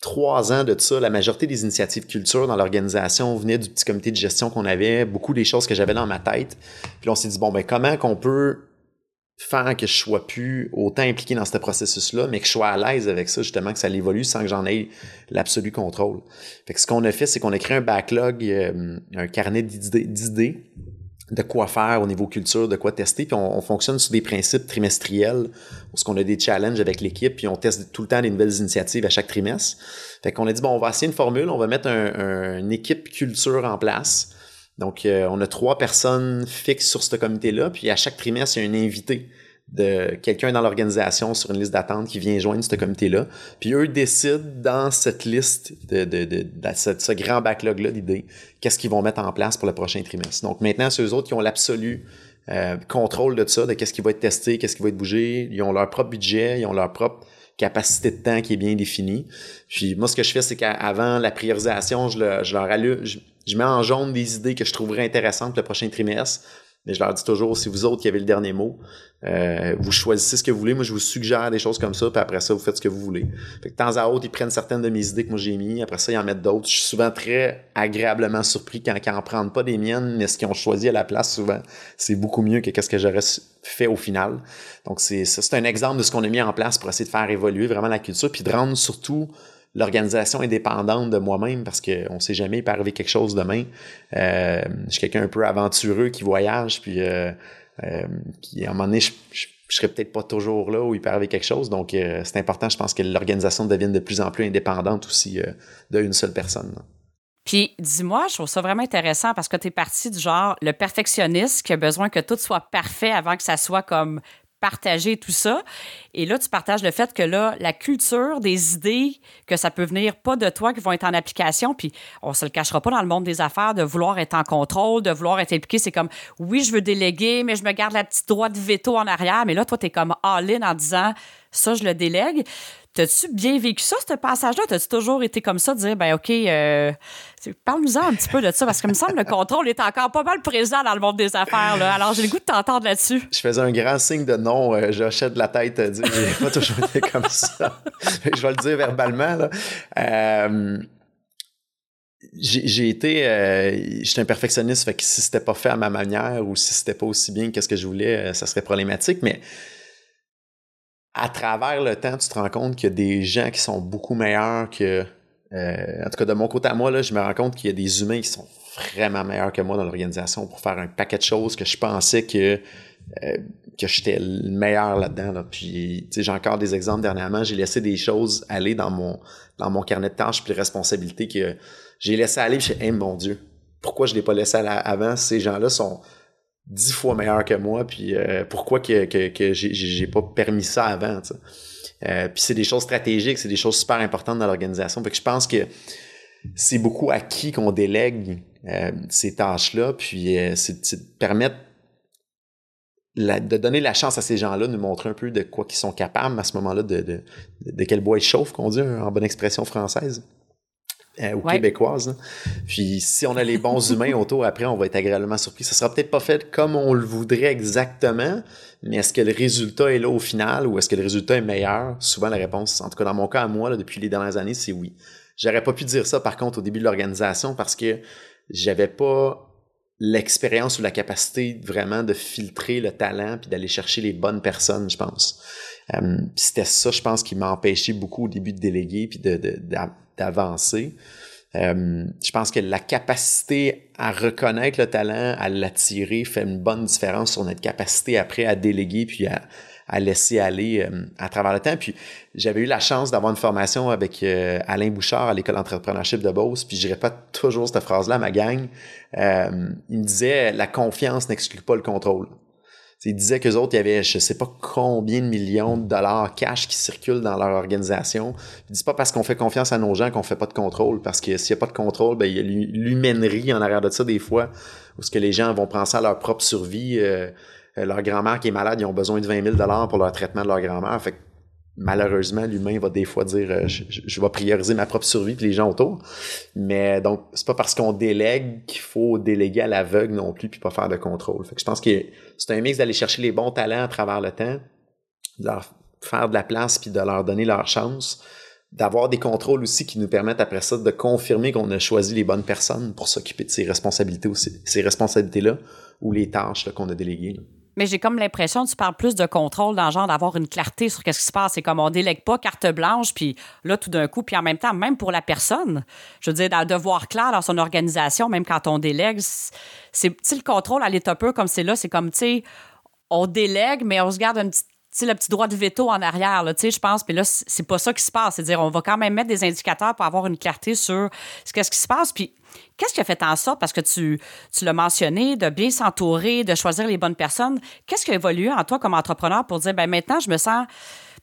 trois ans de ça, la majorité des initiatives culture dans l'organisation venaient du petit comité de gestion qu'on avait, beaucoup des choses que j'avais dans ma tête. Puis on s'est dit bon ben comment qu'on peut faire que je sois plus autant impliqué dans ce processus-là, mais que je sois à l'aise avec ça, justement, que ça évolue sans que j'en ai l'absolu contrôle. Fait que ce qu'on a fait, c'est qu'on a créé un backlog, euh, un carnet d'idées de quoi faire au niveau culture, de quoi tester, puis on, fonctionne sur des principes trimestriels, parce qu'on a des challenges avec l'équipe, puis on teste tout le temps des nouvelles initiatives à chaque trimestre. Fait qu'on a dit, bon, on va essayer une formule, on va mettre un, une équipe culture en place, donc, euh, on a trois personnes fixes sur ce comité-là, puis à chaque trimestre, il y a un invité de quelqu'un dans l'organisation sur une liste d'attente qui vient joindre ce comité-là. Puis eux décident dans cette liste de, de, de, ce, grand backlog-là d'idées, qu'est-ce qu'ils vont mettre en place pour le prochain trimestre. Donc maintenant, c'est eux autres qui ont l'absolu euh, contrôle de ça, de qu'est-ce qui va être testé, qu'est-ce qui va être bougé. Ils ont leur propre budget, ils ont leur propre capacité de temps qui est bien définie. Puis moi, ce que je fais, c'est qu'avant la priorisation, je, leur allume, je mets en jaune des idées que je trouverais intéressantes le prochain trimestre. Mais je leur dis toujours, si vous autres qui avez le dernier mot, euh, vous choisissez ce que vous voulez. Moi, je vous suggère des choses comme ça, puis après ça, vous faites ce que vous voulez. Fait de temps à autre, ils prennent certaines de mes idées que moi j'ai mis. Après ça, ils en mettent d'autres. Je suis souvent très agréablement surpris quand ils en prennent pas des miennes, mais ce qu'ils ont choisi à la place, souvent, c'est beaucoup mieux que ce que j'aurais fait au final. Donc, c'est, c'est un exemple de ce qu'on a mis en place pour essayer de faire évoluer vraiment la culture, puis de rendre surtout l'organisation indépendante de moi-même parce qu'on ne sait jamais, il peut arriver quelque chose demain. Euh, je suis quelqu'un un peu aventureux qui voyage, puis euh, euh, qui, à un moment donné, je, je, serais peut-être pas toujours là où il peut arriver quelque chose. Donc, c'est important, je pense, que l'organisation devienne de plus en plus indépendante aussi d'une seule personne. Puis dis-moi, je trouve ça vraiment intéressant parce que tu es parti du genre le perfectionniste qui a besoin que tout soit parfait avant que ça soit comme partager tout ça. Et là, tu partages le fait que là, la culture, des idées, que ça peut venir pas de toi, qui vont être en application, puis on se le cachera pas dans le monde des affaires, de vouloir être en contrôle, de vouloir être impliqué. C'est comme, oui, je veux déléguer, mais je me garde la petite droite de veto en arrière. Mais là, toi, tu comme all-in en disant, ça, je le délègue. T'as-tu bien vécu ça, ce passage-là? T'as-tu toujours été comme ça, de dire, ben OK, euh, parle-nous-en un petit peu de ça, parce que me semble le contrôle est encore pas mal présent dans le monde des affaires. Là. Alors, j'ai le goût de t'entendre là-dessus. Je faisais un grand signe de non. Euh, J'achète la tête à dire, pas toujours été comme ça. je vais le dire verbalement. Là. Euh, j'ai été euh, j'étais un perfectionniste fait que si c'était pas fait à ma manière ou si c'était pas aussi bien que ce que je voulais ça serait problématique mais à travers le temps, tu te rends compte qu'il y a des gens qui sont beaucoup meilleurs que. Euh, en tout cas, de mon côté à moi, là, je me rends compte qu'il y a des humains qui sont vraiment meilleurs que moi dans l'organisation pour faire un paquet de choses que je pensais que, euh, que j'étais le meilleur là-dedans. Là. Puis, j'ai encore des exemples dernièrement. J'ai laissé des choses aller dans mon, dans mon carnet de tâches puis de responsabilités que j'ai laissé aller. Puis, hey, mon Dieu, pourquoi je l'ai pas laissé avant? Ces gens-là sont dix fois meilleurs que moi, puis euh, pourquoi que, que, que j'ai pas permis ça avant, euh, puis c'est des choses stratégiques, c'est des choses super importantes dans l'organisation. Fait que je pense que c'est beaucoup à qui qu'on délègue euh, ces tâches-là, puis c'est de permettre de donner la chance à ces gens-là de nous montrer un peu de quoi qu'ils sont capables à ce moment-là, de, de, de, quel bois ils chauffent, qu'on dit en bonne expression française. Euh, ou québécoise. Puis si on a les bons humains autour, après, on va être agréablement surpris. Ça sera peut-être pas fait comme on le voudrait exactement, mais est-ce que le résultat est là au final ou est-ce que le résultat est meilleur? Souvent, la réponse, en tout cas dans mon cas à moi, là, depuis les dernières années, c'est oui. J'aurais pas pu dire ça, par contre, au début de l'organisation parce que j'avais pas l'expérience ou la capacité vraiment de filtrer le talent puis d'aller chercher les bonnes personnes, je pense. Euh, c'était ça, je pense, qui m'a empêché beaucoup au début de déléguer puis d'avancer. Euh, je pense que la capacité à reconnaître le talent, à l'attirer, fait une bonne différence sur notre capacité après à déléguer puis à, laisser aller euh, à travers le temps. Puis j'avais eu la chance d'avoir une formation avec euh, Alain Bouchard à l'école d'entrepreneurship de Beauce, puis je répète toujours cette phrase-là à ma gang. Il me disait la confiance n'exclut pas le contrôle. Il disait qu'eux autres, il y avait je sais pas combien de millions de dollars cash qui circulent dans leur organisation. Il dit pas parce qu'on fait confiance à nos gens qu'on fait pas de contrôle, parce que s'il y a pas de contrôle, ben il y a l'humainerie en arrière de ça des fois, où ce que les gens vont penser à leur propre survie. Euh, leur grand-mère qui est malade, ils ont besoin de 20 000 pour leur traitement de leur grand-mère. Malheureusement, l'humain va des fois dire euh, je, vais prioriser ma propre survie et les gens autour. Mais donc, c'est pas parce qu'on délègue qu'il faut déléguer à l'aveugle non plus puis pas faire de contrôle. Fait que je pense que c'est un mix d'aller chercher les bons talents à travers le temps, de leur faire de la place puis de leur donner leur chance d'avoir des contrôles aussi qui nous permettent après ça de confirmer qu'on a choisi les bonnes personnes pour s'occuper de ces responsabilités aussi, ces responsabilités-là ou les tâches qu'on a déléguées. Mais j'ai comme l'impression que tu parles plus de contrôle dans le genre d'avoir une clarté sur qu'est-ce qui se passe. C'est comme on délègue pas carte blanche, puis là, tout d'un coup, puis en même temps, même pour la personne, je veux dire, dans le devoir clair dans son organisation, même quand on délègue, c'est le contrôle à l'état peu comme c'est là, c'est comme, tu sais, on délègue, mais on se garde un petit le petit droit de veto en arrière, tu sais, je pense. Puis là, c'est pas ça qui se passe. C'est-à-dire, on va quand même mettre des indicateurs pour avoir une clarté sur ce qu'est-ce qui se passe. Puis Qu'est-ce qui a fait en sorte, parce que tu, tu l'as mentionné, de bien s'entourer, de choisir les bonnes personnes, qu'est-ce qui a évolué en toi comme entrepreneur pour dire, ben maintenant, je me sens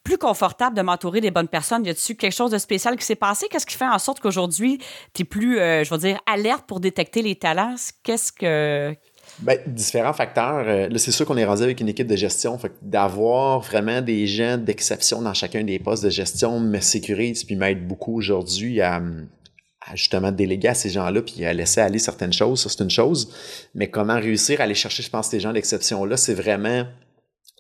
plus confortable de m'entourer des bonnes personnes? Y a-t-il quelque chose de spécial qui s'est passé? Qu'est-ce qui fait en sorte qu'aujourd'hui, tu es plus, euh, je veux dire, alerte pour détecter les talents? Qu'est-ce que. Ben, différents facteurs. Euh, là, c'est sûr qu'on est rendu avec une équipe de gestion. Fait d'avoir vraiment des gens d'exception dans chacun des postes de gestion me sécurise puis m'aide beaucoup aujourd'hui à, à justement déléguer à ces gens-là puis à laisser aller certaines choses, ça c'est une chose. Mais comment réussir à aller chercher, je pense, ces gens d'exception-là, c'est vraiment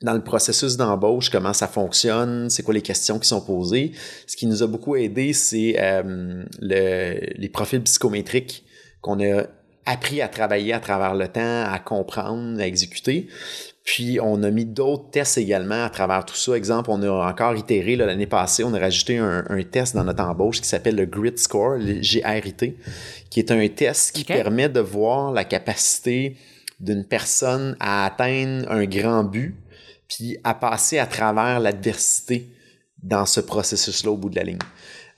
dans le processus d'embauche, comment ça fonctionne, c'est quoi les questions qui sont posées. Ce qui nous a beaucoup aidé, c'est euh, le, les profils psychométriques qu'on a appris à travailler à travers le temps, à comprendre, à exécuter. Puis, on a mis d'autres tests également à travers tout ça. Exemple, on a encore itéré l'année passée, on a rajouté un, test dans notre embauche qui s'appelle le GRIT Score, le GRIT, qui est un test qui permet de voir la capacité d'une personne à atteindre un grand but, puis à passer à travers l'adversité dans ce processus-là au bout de la ligne.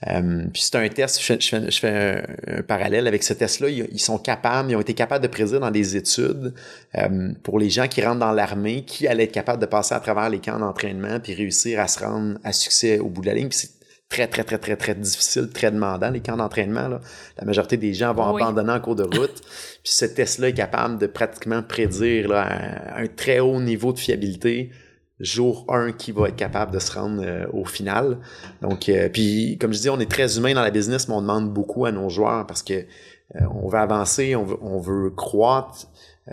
Euh, puis c'est un test, je fais, un, parallèle avec ce test-là, ils, sont capables, ils ont été capables de prédire dans des études euh, pour les gens qui rentrent dans l'armée, qui allaient être capables de passer à travers les camps d'entraînement puis réussir à se rendre à succès au bout de la ligne. Puis c'est très, très, très, très, très difficile, très demandant, les camps d'entraînement. La majorité des gens vont abandonner en cours de route. puis ce test-là est capable de pratiquement prédire un très haut niveau de fiabilité jour 1 qui va être capable de se rendre euh, au final. Donc, euh, puis comme je dis, on est très humain dans la business, mais on demande beaucoup à nos joueurs parce que euh, on veut avancer, on veut, on croître.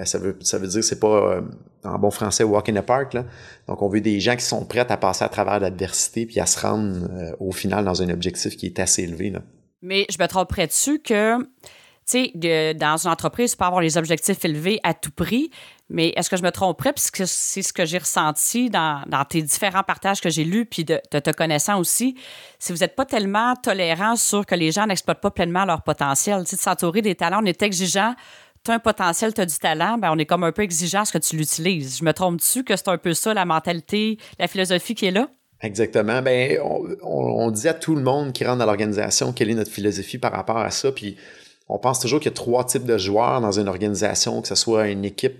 ça veut ça veut dire c'est pas en bon français walk in the park là. Donc on veut des gens qui sont prêts à passer à travers l'adversité puis à se rendre au final dans un objectif qui est assez élevé là. Mais je me tromperais dessus que tu sais, dans une entreprise, tu peux avoir les objectifs élevés à tout prix, mais est-ce que je me tromperais, puisque c'est ce que j'ai ressenti dans, tes différents partages que j'ai lus, puis de, te connaissant aussi, si vous n'êtes pas tellement tolérant sur que les gens n'exploitent pas pleinement leur potentiel, tu sais, de s'entourer des talents, on est exigeant, tu as un potentiel, tu as du talent, ben on est comme un peu exigeant à ce que tu l'utilises. Je me trompe-tu que c'est un peu ça, la mentalité, la philosophie qui est là? Exactement. Ben, on, on, dit à tout le monde qui rentre dans l'organisation quelle est notre philosophie par rapport à ça, puis on pense toujours qu'il y a trois types de joueurs dans une organisation, que ce soit une équipe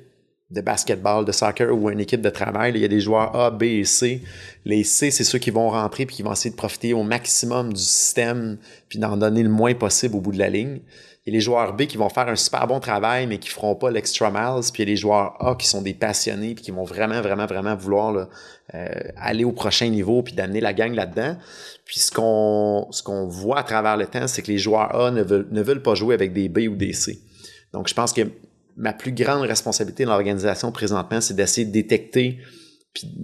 de basketball, de soccer ou une équipe de travail. Il y a des joueurs A, B et C. Les C, c'est ceux qui vont rentrer puis qui vont essayer de profiter au maximum du système puis d'en donner le moins possible au bout de la ligne. A les joueurs B qui vont faire un super bon travail, mais qui feront pas l'extra miles. Puis il y a les joueurs A qui sont des passionnés puis qui vont vraiment, vraiment, vraiment vouloir euh, aller au prochain niveau puis d'amener la gang là-dedans. Puis ce qu'on ce qu'on voit à travers le temps, c'est que les joueurs A ne ne veulent pas jouer avec des B ou des C. Donc je pense que ma plus grande responsabilité dans l'organisation présentement, c'est d'essayer de détecter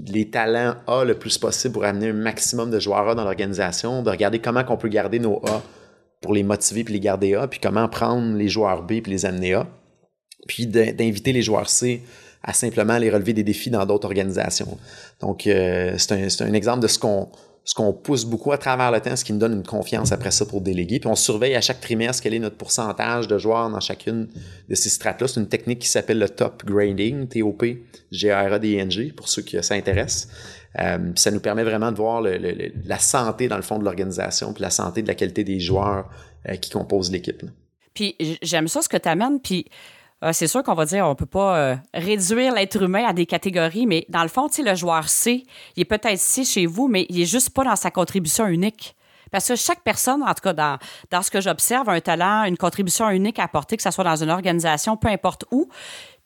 les talents A le plus possible pour amener un maximum de joueurs A dans l'organisation, de regarder comment on peut garder nos A pour les motiver puis les garder A, puis comment prendre les joueurs B puis les amener A, puis d'inviter les joueurs C à simplement aller relever des défis dans d'autres organisations. Donc, euh, c'est un, un, exemple de ce qu'on ce qu'on pousse beaucoup à travers le temps, ce qui nous donne une confiance après ça pour déléguer. Puis on surveille à chaque trimestre quel est notre pourcentage de joueurs dans chacune de ces strates-là. C'est une technique qui s'appelle le top grading, TOP, G-R-A-D-N-G, pour ceux qui s'intéressent. Euh, ça nous permet vraiment de voir la santé dans le fond de l'organisation, puis la santé de la qualité des joueurs euh, qui composent l'équipe. Puis j'aime ça ce que tu amènes, puis euh, c'est sûr qu'on va dire on peut pas euh, réduire l'être humain à des catégories, mais dans le fond, le joueur C, il est peut-être C chez vous, mais il est juste pas dans sa contribution unique. Parce que chaque personne, en tout cas dans, dans ce que j'observe, a un talent, une contribution unique à apporter, que ce soit dans une organisation, peu importe où.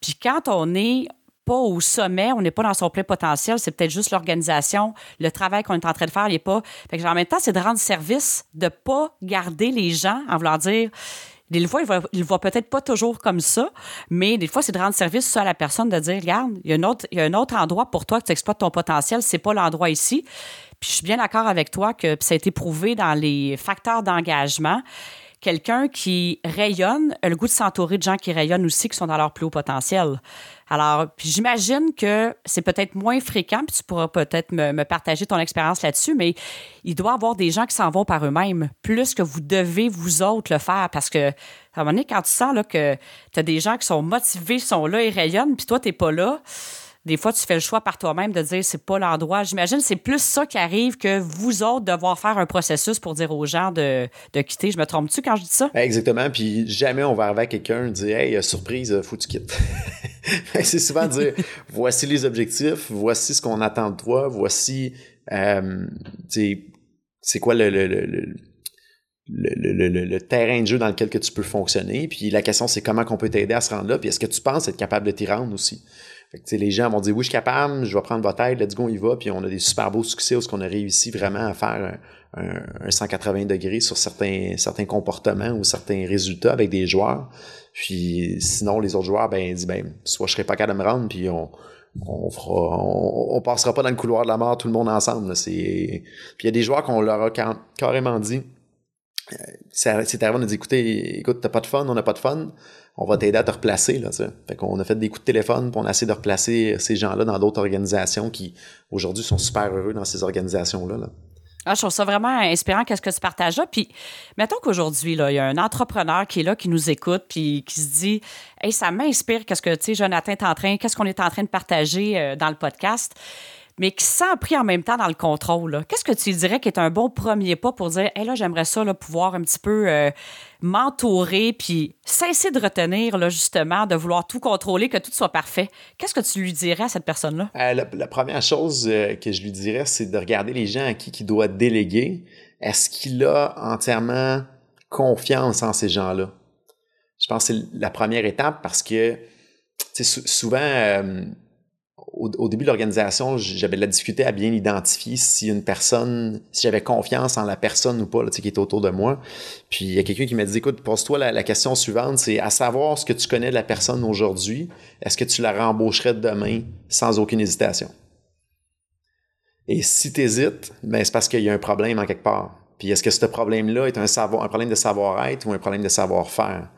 Puis quand on est pas au sommet, on n'est pas dans son plein potentiel, c'est peut-être juste l'organisation, le travail qu'on est en train de faire, il n'est pas. Fait que, en même temps, c'est de rendre service, de pas garder les gens en voulant dire des fois, il ne voit, peut-être pas toujours comme ça, mais des fois, c'est de rendre service à la personne, de dire, regarde, il y, a un autre, il y a un autre endroit pour toi que tu exploites ton potentiel, c'est pas l'endroit ici. Puis je suis bien d'accord avec toi que ça a été prouvé dans les facteurs d'engagement quelqu'un qui rayonne a le goût de s'entourer de gens qui rayonnent aussi, qui sont dans leur plus haut potentiel. Alors, j'imagine que c'est peut-être moins fréquent, puis tu pourras peut-être me, partager ton expérience là-dessus, mais il doit y avoir des gens qui s'en vont par eux-mêmes, plus que vous devez vous autres le faire, parce que à un moment donné, quand tu sens que tu as des gens qui sont motivés, sont là et rayonnent, puis toi, tu n'es pas là, des fois, tu fais le choix par toi-même de dire c'est pas l'endroit. J'imagine c'est plus ça qui arrive que vous autres devoir faire un processus pour dire aux gens de, quitter. Je me trompe-tu quand je dis ça? Exactement. Puis jamais on va arriver à quelqu'un et dire Hey, surprise, faut que tu quittes. c'est souvent dire voici les objectifs, voici ce qu'on attend de toi, voici euh, c'est quoi le, le, le le, le, le, terrain de jeu dans lequel que tu peux fonctionner. Puis la question, c'est comment qu'on peut t'aider à se rendre là? Puis est-ce que tu penses être capable de t'y rendre aussi? Fait que, les gens vont dire oui, je suis capable, je vais prendre votre aide, let's go, on y va. Puis on a des super beaux succès où on a réussi vraiment à faire un, un, 180 degrés sur certains, certains comportements ou certains résultats avec des joueurs. Puis sinon, les autres joueurs, ben, disent ben, soit je serai pas capable de me rendre, puis on, on fera, on, passera pas dans le couloir de la mort tout le monde ensemble. C'est, puis il y a des joueurs qu'on leur a carrément dit, euh, c'est arrivé, on a dit écoutez, écoute, t'as pas de fun, on n'a pas de fun on va t'aider à te replacer. Là, fait qu'on a fait des coups de téléphone, pour on a essayé de replacer ces gens-là dans d'autres organisations qui, aujourd'hui, sont super heureux dans ces organisations-là. Là. Ah, je trouve ça vraiment inspirant, qu'est-ce que tu partages là. Puis, mettons qu'aujourd'hui, il y a un entrepreneur qui est là, qui nous écoute, puis qui se dit Hey, ça m'inspire, qu'est-ce que, tu sais, Jonathan est en train, qu'est-ce qu'on est en train de partager euh, dans le podcast mais qui s'en pris en même temps dans le contrôle. Qu'est-ce que tu dirais qui est un bon premier pas pour dire, hé là, j'aimerais ça pouvoir un petit peu euh, m'entourer, puis cesser de retenir, là, justement, de vouloir tout contrôler, que tout soit parfait? Qu'est-ce que tu lui dirais à cette personne-là? Euh, la, première chose euh, que je lui dirais, c'est de regarder les gens à qui il doit déléguer. Est-ce qu'il a entièrement confiance en ces gens-là? Je pense que c'est la première étape parce que souvent, au, début de l'organisation, j'avais de la difficulté à bien identifier si une personne, si j'avais confiance en la personne ou pas là, qui était autour de moi. Puis il y a quelqu'un qui m'a dit, écoute, pose-toi la, question suivante, c'est à savoir ce que tu connais de la personne aujourd'hui, est-ce que tu la rembaucherais demain sans aucune hésitation? Et si tu hésites, ben, c'est parce qu'il y a un problème en quelque part. Puis est-ce que ce problème-là est un, un problème de savoir-être ou un problème de savoir-faire?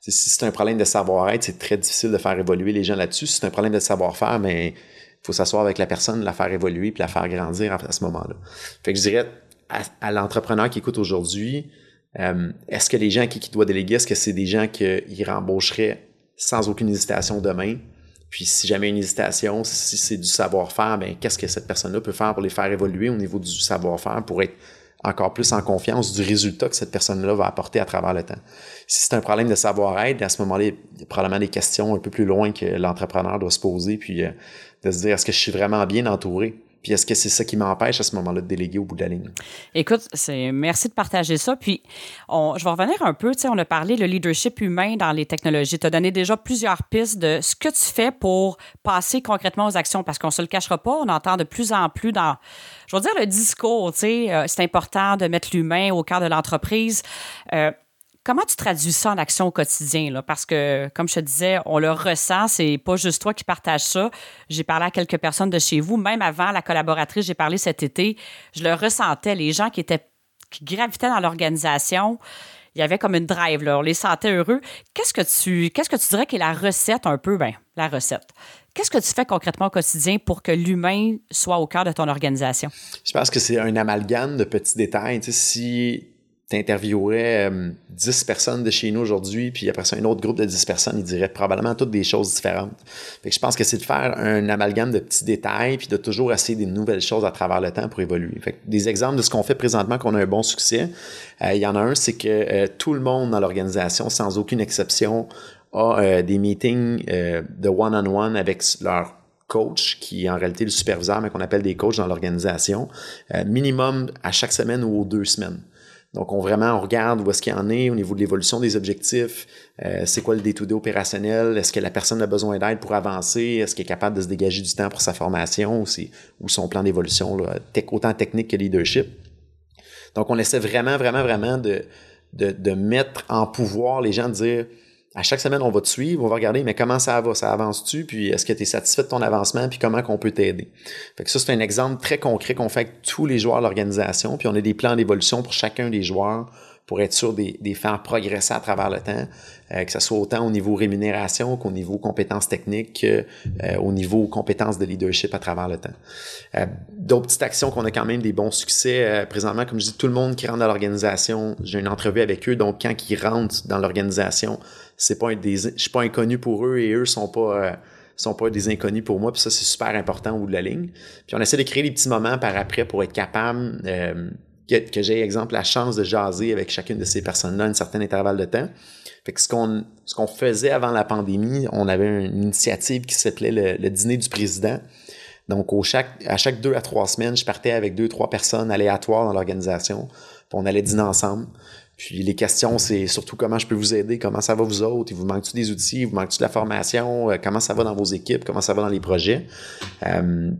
Si c'est un problème de savoir-être, c'est très difficile de faire évoluer les gens là-dessus. Si c'est un problème de savoir-faire, mais il faut s'asseoir avec la personne, la faire évoluer puis la faire grandir à, ce moment-là. Fait que je dirais à, l'entrepreneur qui écoute aujourd'hui, euh, est-ce que les gens à qui il doit déléguer, est-ce que c'est des gens qu'il rembaucherait sans aucune hésitation demain? Puis si jamais une hésitation, si c'est du savoir-faire, ben qu'est-ce que cette personne-là peut faire pour les faire évoluer au niveau du savoir-faire pour être encore plus en confiance du résultat que cette personne-là va apporter à travers le temps. Si c'est un problème de savoir-être, à ce moment-là, il y a probablement des questions un peu plus loin que l'entrepreneur doit se poser, puis euh, de se dire, est-ce que je suis vraiment bien entouré? Puis est-ce que c'est ça qui m'empêche à ce moment-là de déléguer au bout de la ligne? Écoute, merci de partager ça. Puis on, je vais revenir un peu. Tu sais, on a parlé le leadership humain dans les technologies. Tu as donné déjà plusieurs pistes de ce que tu fais pour passer concrètement aux actions parce qu'on se le cachera pas. On entend de plus en plus dans, je veux dire, le discours. Tu sais, euh, c'est important de mettre l'humain au cœur de l'entreprise. Euh, Comment tu traduis ça en action au quotidien? Parce que, comme je te disais, on le ressent, c'est pas juste toi qui partages ça. J'ai parlé à quelques personnes de chez vous, même avant la collaboratrice, j'ai parlé cet été, je le ressentais, les gens qui étaient qui gravitaient dans l'organisation, il y avait comme une drive, là, on les sentait heureux. Qu'est-ce que tu qu'est-ce que tu dirais est la recette un peu? Ben, la recette. Qu'est-ce que tu fais concrètement au quotidien pour que l'humain soit au cœur de ton organisation? Je pense que c'est un amalgame de petits détails. Si t'interviewerais 10 euh, personnes de chez nous aujourd'hui, puis après ça, un autre groupe de 10 personnes, ils diraient probablement toutes des choses différentes. Fait que je pense que c'est de faire un amalgame de petits détails, puis de toujours essayer des nouvelles choses à travers le temps pour évoluer. Fait que des exemples de ce qu'on fait présentement, qu'on a un bon succès, euh, il y en a un, c'est que euh, tout le monde dans l'organisation, sans aucune exception, a des meetings de one-on-one avec leur coach, qui est en réalité le superviseur, mais qu'on appelle des coachs dans l'organisation, minimum à chaque semaine ou aux deux semaines. Donc, on vraiment on regarde où est-ce qu'il y en est au niveau de l'évolution des objectifs, euh, c'est quoi le day-to-day opérationnel, est-ce que la personne a besoin d'aide pour avancer, est-ce qu'il est capable de se dégager du temps pour sa formation? Ou, ou son plan d'évolution, autant technique que leadership? Donc, on essaie vraiment, vraiment, vraiment de, de, de mettre en pouvoir les gens, de dire, à chaque semaine, on va te suivre, on va regarder, mais comment ça va, ça avance-tu, puis est-ce que tu es satisfait de ton avancement, puis comment qu'on peut t'aider? Fait que ça, c'est un exemple très concret qu'on fait avec tous les joueurs de l'organisation, puis on a des plans d'évolution pour chacun des joueurs pour être sûr de les faire progresser à travers le temps, euh, que ce soit autant au niveau rémunération qu'au niveau compétences techniques, euh, au niveau compétences de leadership à travers le temps. Euh, d'autres petites actions qu'on a quand même des bons succès. présentement, comme je dis, tout le monde qui rentre dans l'organisation, j'ai une entrevue avec eux, donc quand ils rentrent dans l'organisation, c'est pas des, je suis pas inconnu pour eux et eux sont pas sont pas des inconnus pour moi, puis ça, c'est super important au bout de la ligne. Puis on essaie de créer des petits moments par après pour être capable que, j'ai, exemple, la chance de jaser avec chacune de ces personnes-là un certain intervalle de temps. Que ce qu'on, ce qu'on faisait avant la pandémie, on avait une initiative qui s'appelait le, dîner du président. Donc, au chaque, à chaque deux à trois semaines, je partais avec deux, trois personnes aléatoires dans l'organisation. on allait dîner ensemble. Puis les questions, c'est surtout comment je peux vous aider, comment ça va vous autres, il vous manque-tu des outils, il vous manque-tu de la formation, euh, comment ça va dans vos équipes, comment ça va dans les projets? Euh,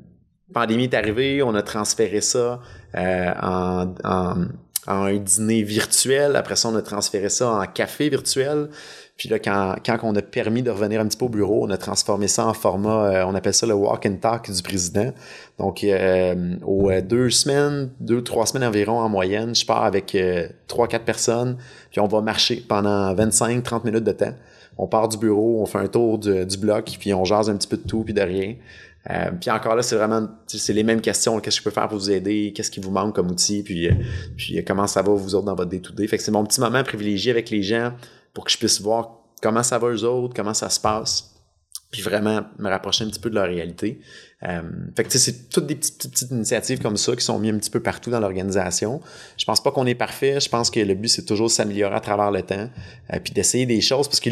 pandémie est arrivée, on a transféré ça euh, en, en, un dîner virtuel. Après ça, on a transféré ça en café virtuel. Puis là, quand, quand on a permis de revenir un petit peu au bureau, on a transformé ça en format, euh, on appelle ça le walk and talk du président. Donc, euh, aux deux semaines, deux, trois semaines environ en moyenne, je pars avec trois, quatre personnes, puis on va marcher pendant 25, 30 minutes de temps. On part du bureau, on fait un tour du, du bloc, puis on jase un petit peu de tout, puis de rien. Euh, puis encore là, c'est vraiment c'est les mêmes questions. Qu'est-ce que je peux faire pour vous aider? Qu'est-ce qui vous manque comme outil? Puis, euh, puis euh, comment ça va vous autres dans votre day-to-day? Fait que c'est mon petit moment privilégié avec les gens pour que je puisse voir comment ça va eux autres, comment ça se passe, puis vraiment me rapprocher un petit peu de leur réalité. Euh, fait que c'est toutes des petites, petites, initiatives comme ça qui sont mises un petit peu partout dans l'organisation. Je pense pas qu'on est parfait. Je pense que le but, c'est toujours de s'améliorer à travers le temps, puis d'essayer des choses parce que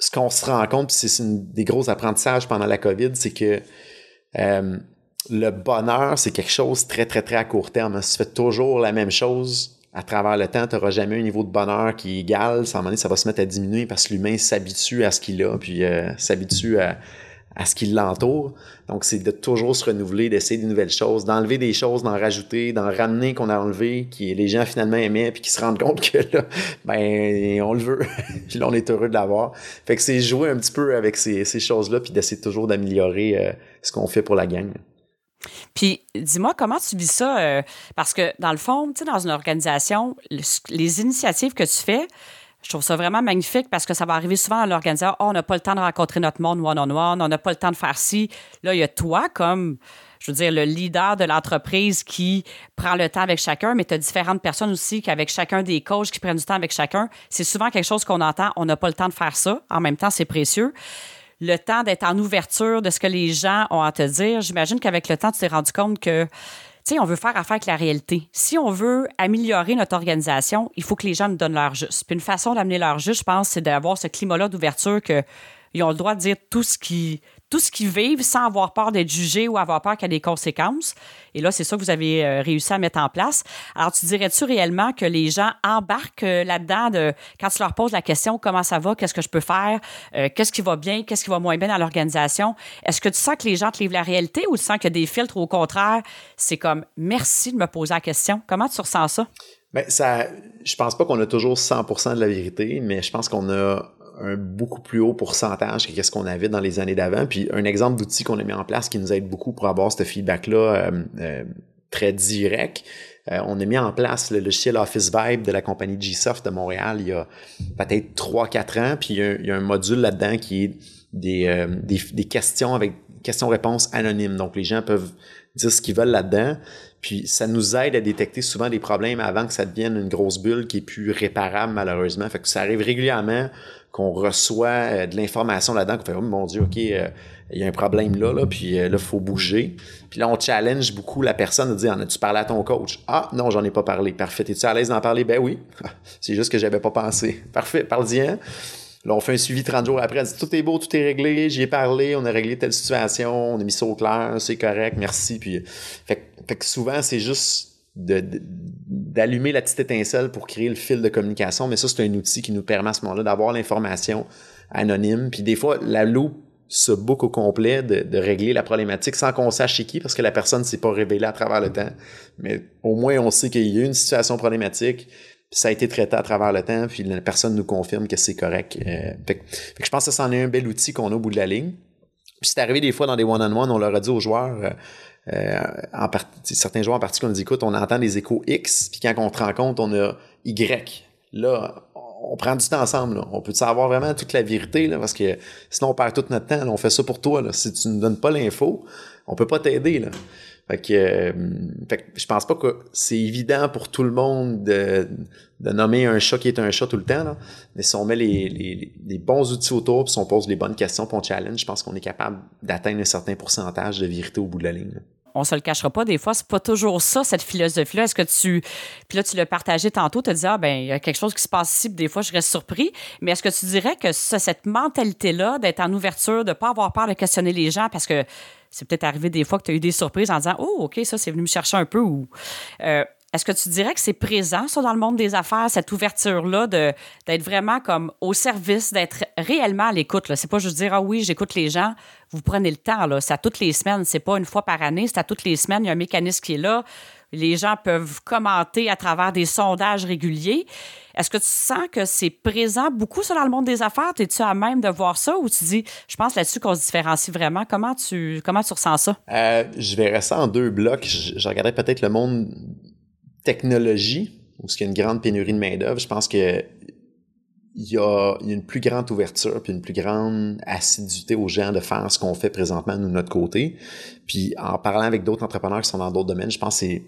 ce qu'on se rend compte, puis c'est des gros apprentissages pendant la COVID, c'est que euh, le bonheur, c'est quelque chose très, très, très à court terme. Si tu fais toujours la même chose à travers le temps, tu n'auras jamais un niveau de bonheur qui est égal. Ça, ça va se mettre à diminuer parce que l'humain s'habitue à ce qu'il a, puis euh, s'habitue à, à ce qui l'entoure. Donc, c'est de toujours se renouveler, d'essayer de nouvelles choses, d'enlever des choses, d'en rajouter, d'en ramener qu'on a enlevé, qui les gens finalement aimaient, puis qui se rendent compte que là, ben, on le veut. puis là, on est heureux de l'avoir. Fait que c'est jouer un petit peu avec ces, ces choses-là, puis d'essayer toujours d'améliorer euh, ce qu'on fait pour la gang. Puis, dis-moi, comment tu vis ça? Euh, parce que, dans le fond, tu dans une organisation, les initiatives que tu fais, je trouve ça vraiment magnifique parce que ça va arriver souvent dans l'organisation. Oh, on n'a pas le temps de rencontrer notre monde one-on-one, on n'a pas le temps de faire ci. Là, il y a toi comme, je veux dire, le leader de l'entreprise qui prend le temps avec chacun, mais tu as différentes personnes aussi qui, avec chacun des coachs qui prennent du temps avec chacun. C'est souvent quelque chose qu'on entend. On n'a pas le temps de faire ça. En même temps, c'est précieux. Le temps d'être en ouverture de ce que les gens ont à te dire. J'imagine qu'avec le temps, tu t'es rendu compte que tu sais, on veut faire affaire avec la réalité. Si on veut améliorer notre organisation, il faut que les gens nous donnent leur juste. Puis une façon d'amener leur juste, je pense, c'est d'avoir ce climat-là d'ouverture que ils ont le droit de dire tout ce qui tout ce qu'ils vivent sans avoir peur d'être jugés ou avoir peur qu'il y ait des conséquences. Et là, c'est ça que vous avez euh, réussi à mettre en place. Alors, tu dirais-tu réellement que les gens embarquent euh, là-dedans de quand tu leur poses la question comment ça va, qu'est-ce que je peux faire, euh, qu'est-ce qui va bien, qu'est-ce qui va moins bien dans l'organisation? Est-ce que tu sens que les gens te livrent la réalité ou tu sens qu'il y a des filtres au contraire, c'est comme merci de me poser la question? Comment tu ressens ça? Bien, ça, je pense pas qu'on a toujours 100% de la vérité, mais je pense qu'on a un beaucoup plus haut pourcentage que ce qu'on avait dans les années d'avant. Puis un exemple d'outil qu'on a mis en place qui nous aide beaucoup pour avoir ce feedback-là euh, euh, très direct. Euh, on a mis en place le logiciel Office Vibe de la compagnie Gsoft de Montréal il y a peut-être 3-4 ans. Puis il y, a un, module là-dedans qui est des, des, des questions avec questions-réponses anonymes. Donc les gens peuvent dire ce qu'ils veulent là-dedans. Puis ça nous aide à détecter souvent des problèmes avant que ça devienne une grosse bulle qui est plus réparable malheureusement. Fait que ça arrive régulièrement qu'on reçoit euh, de l'information là-dedans, qu'on fait oh mon Dieu, ok, euh, il y a un problème là, là, puis euh, là, faut bouger. Puis là, on challenge beaucoup la personne de dire En as-tu parlé à ton coach? Ah non, j'en ai pas parlé. Parfait. Es-tu à l'aise d'en parler? Ben oui. C'est juste que j'avais pas pensé. Parfait, parle-y. Là, on fait un suivi 30 jours après. Elle dit Tout est beau, tout est réglé, j'y ai parlé, on a réglé telle situation, on a mis ça au clair, c'est correct, merci. Puis, fait, fait que souvent, c'est juste d'allumer la petite étincelle pour créer le fil de communication. Mais ça, c'est un outil qui nous permet à ce moment-là d'avoir l'information anonyme. Puis des fois, la loupe se boucle au complet de, régler la problématique sans qu'on sache chez qui parce que la personne ne s'est pas révélée à travers le temps. Mais au moins, on sait qu'il y a une situation problématique, ça a été traité à travers le temps, puis la personne nous confirme que c'est correct. Euh, fait, je pense que ça en est un bel outil qu'on a au bout de la ligne. Puis c'est arrivé des fois dans des one-on-one, on leur a dit aux joueurs, euh, euh, en certains joueurs en particulier, on dit écoute, on entend des échos X, puis quand on te rend compte, on a Y. Là, on prend du temps ensemble. On peut savoir vraiment toute la vérité, là, parce que sinon on perd tout notre temps. on fait ça pour toi. Là. Si tu ne donnes pas l'info, on peut pas t'aider. Là. Fait que, euh, fait je pense pas que c'est évident pour tout le monde de, de, nommer un chat qui est un chat tout le temps. Là. Mais si on met les, les, bons outils autour, puis si on pose les bonnes questions, pour on challenge, je pense qu'on est capable d'atteindre un certain pourcentage de vérité au bout de la ligne. on se le cachera pas, des fois, c'est pas toujours ça, cette philosophie-là. Est-ce que tu. Puis là, tu l'as partagé tantôt, tu as dit, ah, ben, il y a quelque chose qui se passe ici, puis des fois, je reste surpris. Mais est-ce que tu dirais que cette mentalité-là, d'être en ouverture, de pas avoir peur de questionner les gens, parce que c'est peut-être arrivé des fois que tu as eu des surprises en disant Oh, OK, ça, c'est venu me chercher un peu. Euh, est-ce que tu dirais que c'est présent, ça, dans le monde des affaires, cette ouverture-là, d'être vraiment comme au service, d'être réellement à l'écoute? C'est pas juste dire Ah oui, j'écoute les gens. Vous prenez le temps, là. C'est à toutes les semaines. C'est pas une fois par année, c'est à toutes les semaines. Il y a un mécanisme qui est là. Les gens peuvent commenter à travers des sondages réguliers. Est-ce que tu sens que c'est présent beaucoup sur dans le monde des affaires? Es-tu à même de voir ça ou tu dis, je pense là-dessus qu'on se différencie vraiment? Comment tu, comment tu ressens ça? Euh, je verrais ça en deux blocs. Je, je regarderais peut-être le monde technologie, où il y a une grande pénurie de main-d'œuvre. Je pense que il y, a, une plus grande ouverture puis une plus grande assiduité aux gens de faire ce qu'on fait présentement nous de notre côté. Puis en parlant avec d'autres entrepreneurs qui sont dans d'autres domaines, je pense que c'est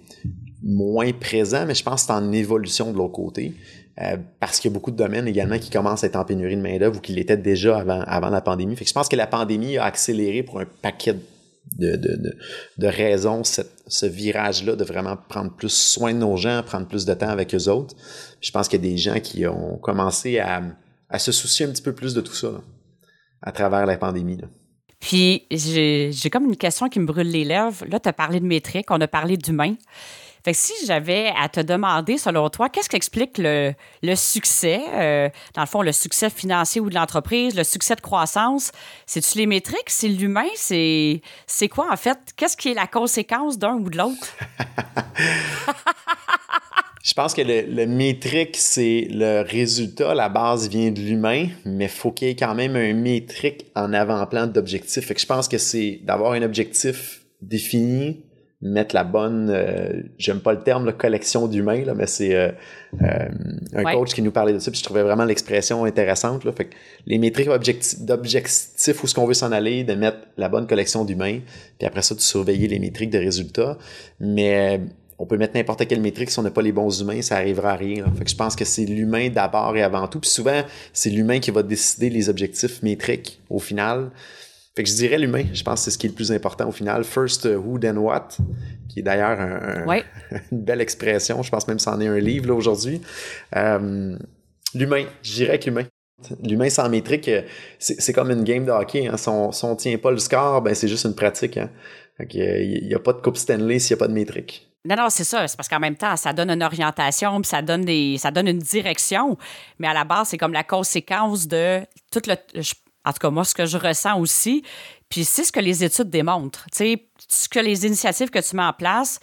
moins présent, mais je pense que c'est en évolution de l'autre côté. Euh, parce qu'il y a beaucoup de domaines également qui commencent à être en pénurie de main-d'œuvre ou qui l'étaient déjà avant, avant la pandémie. Fait que je pense que la pandémie a accéléré pour un paquet de, de, de, raisons ce virage-là de vraiment prendre plus soin de nos gens, prendre plus de temps avec eux autres. je pense qu'il y a des gens qui ont commencé à, à, se soucier un petit peu plus de tout ça à travers la pandémie. Puis j'ai comme une question qui me brûle les lèvres. Là, tu as parlé de métrique, on a parlé d'humain. Fait que si j'avais à te demander, selon toi, qu'est-ce qui explique le, le succès, euh, dans le fond, le succès financier ou de l'entreprise, le succès de croissance, c'est-tu les métriques, c'est l'humain, c'est, c'est quoi en fait? Qu'est-ce qui est la conséquence d'un ou de l'autre? Je pense que le, le métrique, c'est le résultat, la base vient de l'humain, mais faut qu'il y ait quand même un métrique en avant-plan d'objectif. Fait que je pense que c'est d'avoir un objectif défini, mettre la bonne, euh, j'aime pas le terme, la collection d'humains, là, mais c'est euh, euh, un coach qui nous parlait de ça, puis je trouvais vraiment l'expression intéressante. Là, fait que les métriques d'objectifs, où ce qu'on veut s'en aller, de mettre la bonne collection d'humains, puis après ça, de surveiller les métriques de résultats. Mais on peut mettre n'importe quelle métrique, si on n'a pas les bons humains, ça arrivera à rien. Fait que je pense que c'est l'humain d'abord et avant tout. Puis souvent, c'est l'humain qui va décider les objectifs métriques au final. Fait que je dirais l'humain. Je pense que c'est ce qui est le plus important au final. First uh, who, then what, qui est d'ailleurs une belle expression. Je pense même que c'en est un livre aujourd'hui. Euh, l'humain, je dirais que l'humain. L'humain sans métrique, euh, c'est comme une game de hockey. Hein. Si, on, ne tient pas le score, ben c'est juste une pratique. Hein. Il n'y a, pas de Coupe Stanley s'il n'y a pas de métrique. Non, non, c'est ça. C'est parce qu'en même temps, ça donne une orientation, puis ça donne des, ça donne une direction. Mais à la base, c'est comme la conséquence de tout le. En tout cas, moi, ce que je ressens aussi, puis c'est ce que les études démontrent. Tu sais, ce que les initiatives que tu mets en place,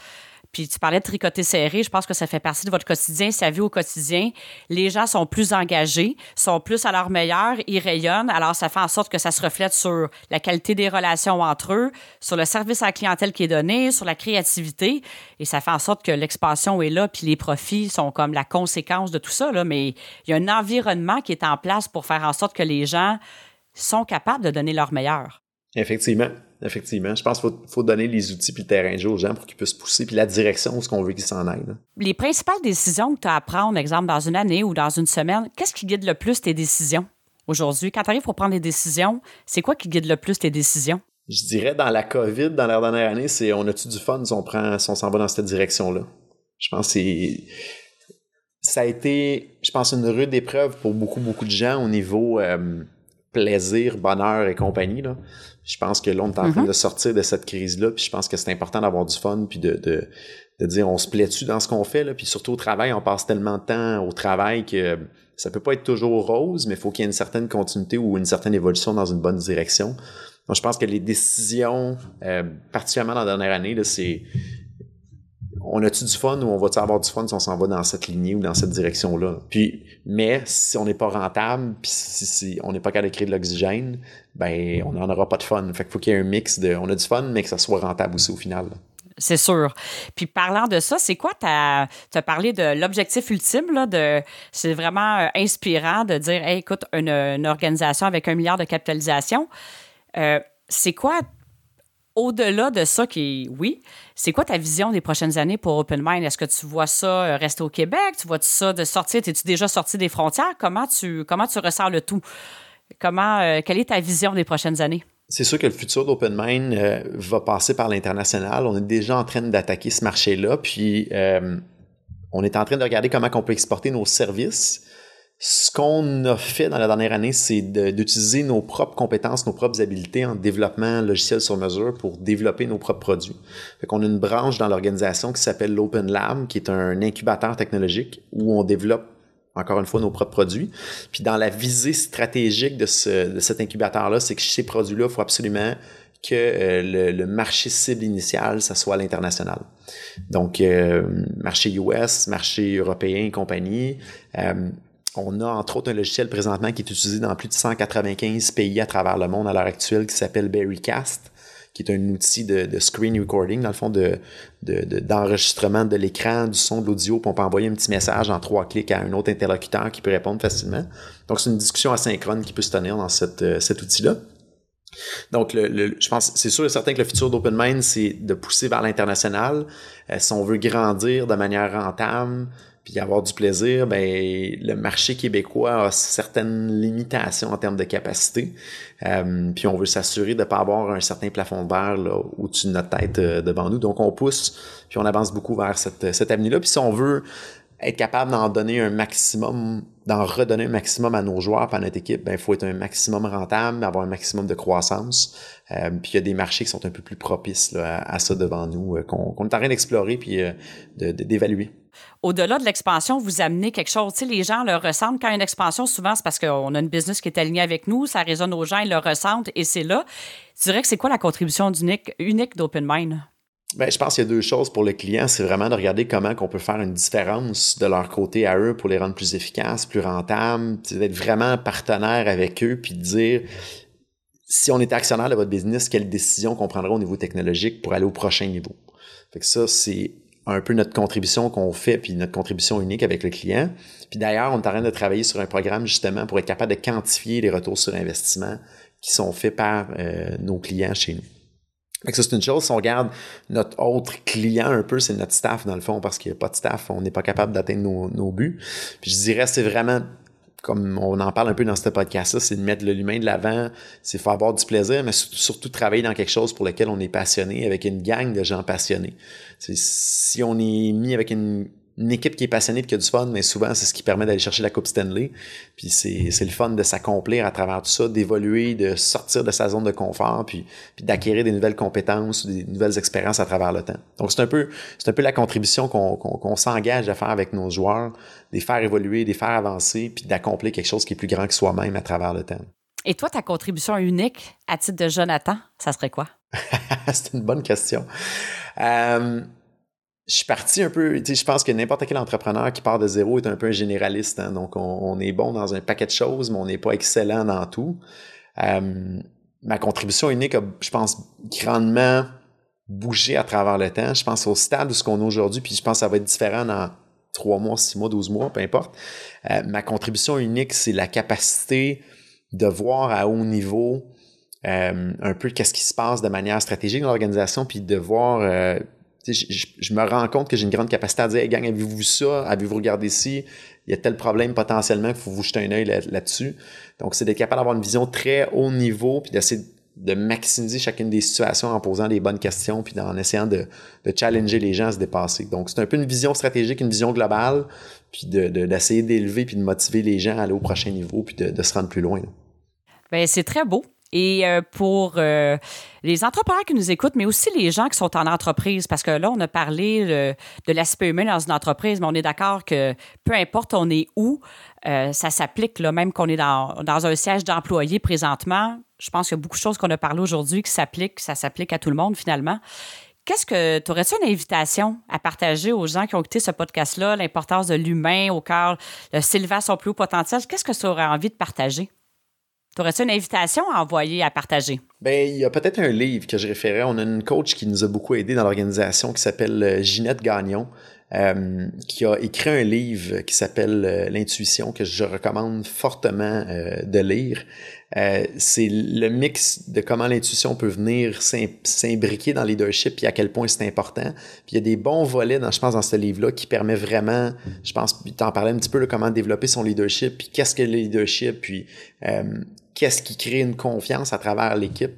puis tu parlais de tricoter serré, je pense que ça fait partie de votre quotidien, sa vie au quotidien. Les gens sont plus engagés, sont plus à leur meilleur, ils rayonnent. Alors ça fait en sorte que ça se reflète sur la qualité des relations entre eux, sur le service à la clientèle qui est donné, sur la créativité. Et ça fait en sorte que l'expansion est là, puis les profits sont comme la conséquence de tout ça. Mais il y a un environnement qui est en place pour faire en sorte que les gens sont capables de donner leur meilleur. Effectivement. Effectivement. Je pense qu'il faut, donner les outils puis le terrain de jeu aux gens pour qu'ils puissent pousser, puis la direction où ce qu'on veut qu'ils s'en aillent. Les principales décisions que tu as à prendre, exemple, dans une année ou dans une semaine, qu'est-ce qui guide le plus tes décisions aujourd'hui? Quand tu arrives pour prendre des décisions, c'est quoi qui guide le plus tes décisions? Je dirais dans la COVID, dans la dernière année, c'est on a-tu du fun si on prend, si on s'en va dans cette direction-là? Je pense que c'est ça a été, je pense, une rude épreuve pour beaucoup, beaucoup de gens au niveau euh, plaisir, bonheur et compagnie. Là. Je pense que là, on est en train mm-hmm. de sortir de cette crise-là, puis je pense que c'est important d'avoir du fun, puis de, de, de dire on se plaît-tu dans ce qu'on fait, là, puis surtout au travail, on passe tellement de temps au travail que ça peut pas être toujours rose, mais il faut qu'il y ait une certaine continuité ou une certaine évolution dans une bonne direction. Donc, je pense que les décisions, euh, particulièrement dans la dernière année, c'est on a-tu du fun ou on va-tu avoir du fun si on s'en va dans cette lignée ou dans cette direction-là? Puis, mais si on n'est pas rentable, puis si, on n'est pas capable de créer de l'oxygène, ben on n'en aura pas de fun. Fait qu'il faut qu'il y ait un mix de on a du fun, mais que ça soit rentable aussi au final. C'est sûr. Puis parlant de ça, c'est quoi ta tu as parlé de l'objectif ultime là de c'est vraiment euh, inspirant de dire écoute une, organisation avec un milliard de capitalisation euh, c'est quoi au-delà de ça, qui oui, c'est quoi ta vision des prochaines années pour Open Mind? Est-ce que tu vois ça euh, rester au Québec? Tu vois ça de sortir? Es-tu déjà sorti des frontières? Comment tu, comment tu ressens le tout? Comment, euh, quelle est ta vision des prochaines années? C'est sûr que le futur d'Open Mind euh, va passer par l'international. On est déjà en train d'attaquer ce marché-là, puis on est en train de regarder comment on peut exporter nos services ce qu'on a fait dans la dernière année, c'est d'utiliser nos propres compétences, nos propres habiletés en développement logiciel sur mesure pour développer nos propres produits. Fait qu'on a une branche dans l'organisation qui s'appelle l'Open Lab, qui est un incubateur technologique où on développe encore une fois nos propres produits. Puis dans la visée stratégique de, ce, de cet incubateur-là, c'est que ces produits-là, il faut absolument que euh, le, marché cible initial, ça soit l'international. Donc, euh, marché US, marché européen et compagnie. Euh, on a entre autres un logiciel présentement qui est utilisé dans plus de 195 pays à travers le monde à l'heure actuelle qui s'appelle Berrycast, qui est un outil de, screen recording, dans le fond, de, d'enregistrement de, l'écran, du son, de l'audio, puis on peut envoyer un petit message en trois clics à un autre interlocuteur qui peut répondre facilement. Donc, c'est une discussion asynchrone qui peut se tenir dans euh, cet outil-là. Donc, je pense, c'est sûr et certain que le futur d'OpenMind, c'est de pousser vers l'international. Euh, si on veut grandir de manière rentable, puis avoir du plaisir, ben le marché québécois a certaines limitations en termes de capacité. Euh, puis on veut s'assurer de ne pas avoir un certain plafond de verre au-dessus de notre tête euh, devant nous. Donc on pousse, puis on avance beaucoup vers cette, cette avenue-là. Puis si on veut être capable d'en donner un maximum, d'en redonner un maximum à nos joueurs, à notre équipe, ben il faut être un maximum rentable, avoir un maximum de croissance. Euh, puis il y a des marchés qui sont un peu plus propices à, ça devant nous, qu'on est en train d'explorer puis d'évaluer au-delà de l'expansion, vous amenez quelque chose. Tu sais, les gens le ressentent. Quand une expansion, souvent, c'est parce qu'on a une business qui est alignée avec nous, ça résonne aux gens, ils le ressentent et c'est là. Tu dirais que c'est quoi la contribution unique, unique d'OpenMind? Bien, je pense qu'il y a deux choses pour le client. C'est vraiment de regarder comment on peut faire une différence de leur côté à eux pour les rendre plus efficaces, plus rentables, d'être vraiment partenaire avec eux, puis de dire si on est actionnaire de votre business, quelle décision qu'on prendra au niveau technologique pour aller au prochain niveau? Fait ça, c'est un peu notre contribution qu'on fait, puis notre contribution unique avec le client. Puis d'ailleurs, on est en train de travailler sur un programme justement pour être capable de quantifier les retours sur investissement qui sont faits par euh, nos clients chez nous. Donc ça, c'est une chose. Si on regarde notre autre client un peu, c'est notre staff dans le fond, parce qu'il n'y a pas de staff, on n'est pas capable d'atteindre nos, nos, buts. Puis je dirais, c'est vraiment comme on en parle un peu dans ce podcast-là, c'est de mettre l'humain de l'avant, c'est faire avoir du plaisir, mais surtout, travailler dans quelque chose pour lequel on est passionné, avec une gang de gens passionnés. si on est mis avec une, une équipe qui est passionnée et qui a du fun, mais souvent, c'est ce qui permet d'aller chercher la Coupe Stanley. Puis c'est le fun de s'accomplir à travers tout ça, d'évoluer, de sortir de sa zone de confort, puis, puis d'acquérir des nouvelles compétences, des nouvelles expériences à travers le temps. Donc, c'est un peu, c'est un peu la contribution qu'on qu'on s'engage à faire avec nos joueurs, de les faire évoluer, de les faire avancer, puis d'accomplir quelque chose qui est plus grand que soi-même à travers le temps. Et toi, ta contribution unique à titre de Jonathan, ça serait quoi? c'est une bonne question. Euh, je suis parti un peu, je pense que n'importe quel entrepreneur qui part de zéro est un peu un généraliste. Hein. donc, on, est bon dans un paquet de choses, mais on n'est pas excellent dans tout. Euh, ma contribution unique a, je pense, grandement bougé à travers le temps. Je pense au stade où ce qu'on est aujourd'hui, puis je pense que ça va être différent dans trois mois, six mois, douze mois, peu importe. Euh, ma contribution unique, c'est la capacité de voir à haut niveau euh, un peu qu'est-ce qui se passe de manière stratégique dans l'organisation, puis de voir je, me rends compte que j'ai une grande capacité à dire, hey, gang, avez-vous vu ça? Avez-vous regardé ici? Il y a tel problème potentiellement qu'il faut vous jeter un œil là-dessus. Donc, c'est d'être capable d'avoir une vision très haut niveau, puis d'essayer de maximiser chacune des situations en posant les bonnes questions, puis en essayant de, challenger les gens à se dépasser. Donc, c'est un peu une vision stratégique, une vision globale, puis d'essayer d'élever, puis de motiver les gens à aller au prochain niveau, puis de, se rendre plus loin. Bien, c'est très beau. Et euh, pour euh, les entrepreneurs qui nous écoutent, mais aussi les gens qui sont en entreprise, parce que là, on a parlé de, l'aspect humain dans une entreprise, mais on est d'accord que peu importe on est où, euh, ça s'applique, là, même qu'on est dans, un siège d'employés présentement. Je pense qu'il y a beaucoup de choses qu'on a parlé aujourd'hui qui s'appliquent, ça s'applique à tout le monde finalement. Qu'est-ce que tu aurais-tu une invitation à partager aux gens qui ont écouté ce podcast-là, l'importance de l'humain au cœur, le s'élever son plus haut potentiel? Qu'est-ce que tu aurais envie de partager? Aurais-tu une invitation à envoyer, à partager? Bien, il y a peut-être un livre que je référais. On a une coach qui nous a beaucoup aidé dans l'organisation qui s'appelle euh, Ginette Gagnon. Euh, qui a écrit un livre qui s'appelle euh, L'intuition, que je recommande fortement de lire. c'est le mix de comment l'intuition peut venir s'imbriquer dans le leadership et à quel point c'est important. Puis il y a des bons volets, dans, je pense, dans ce livre-là qui permet vraiment, je pense, tu en parlais un petit peu, de comment développer son leadership, puis qu'est-ce que le leadership, puis qu'est-ce qui crée une confiance à travers l'équipe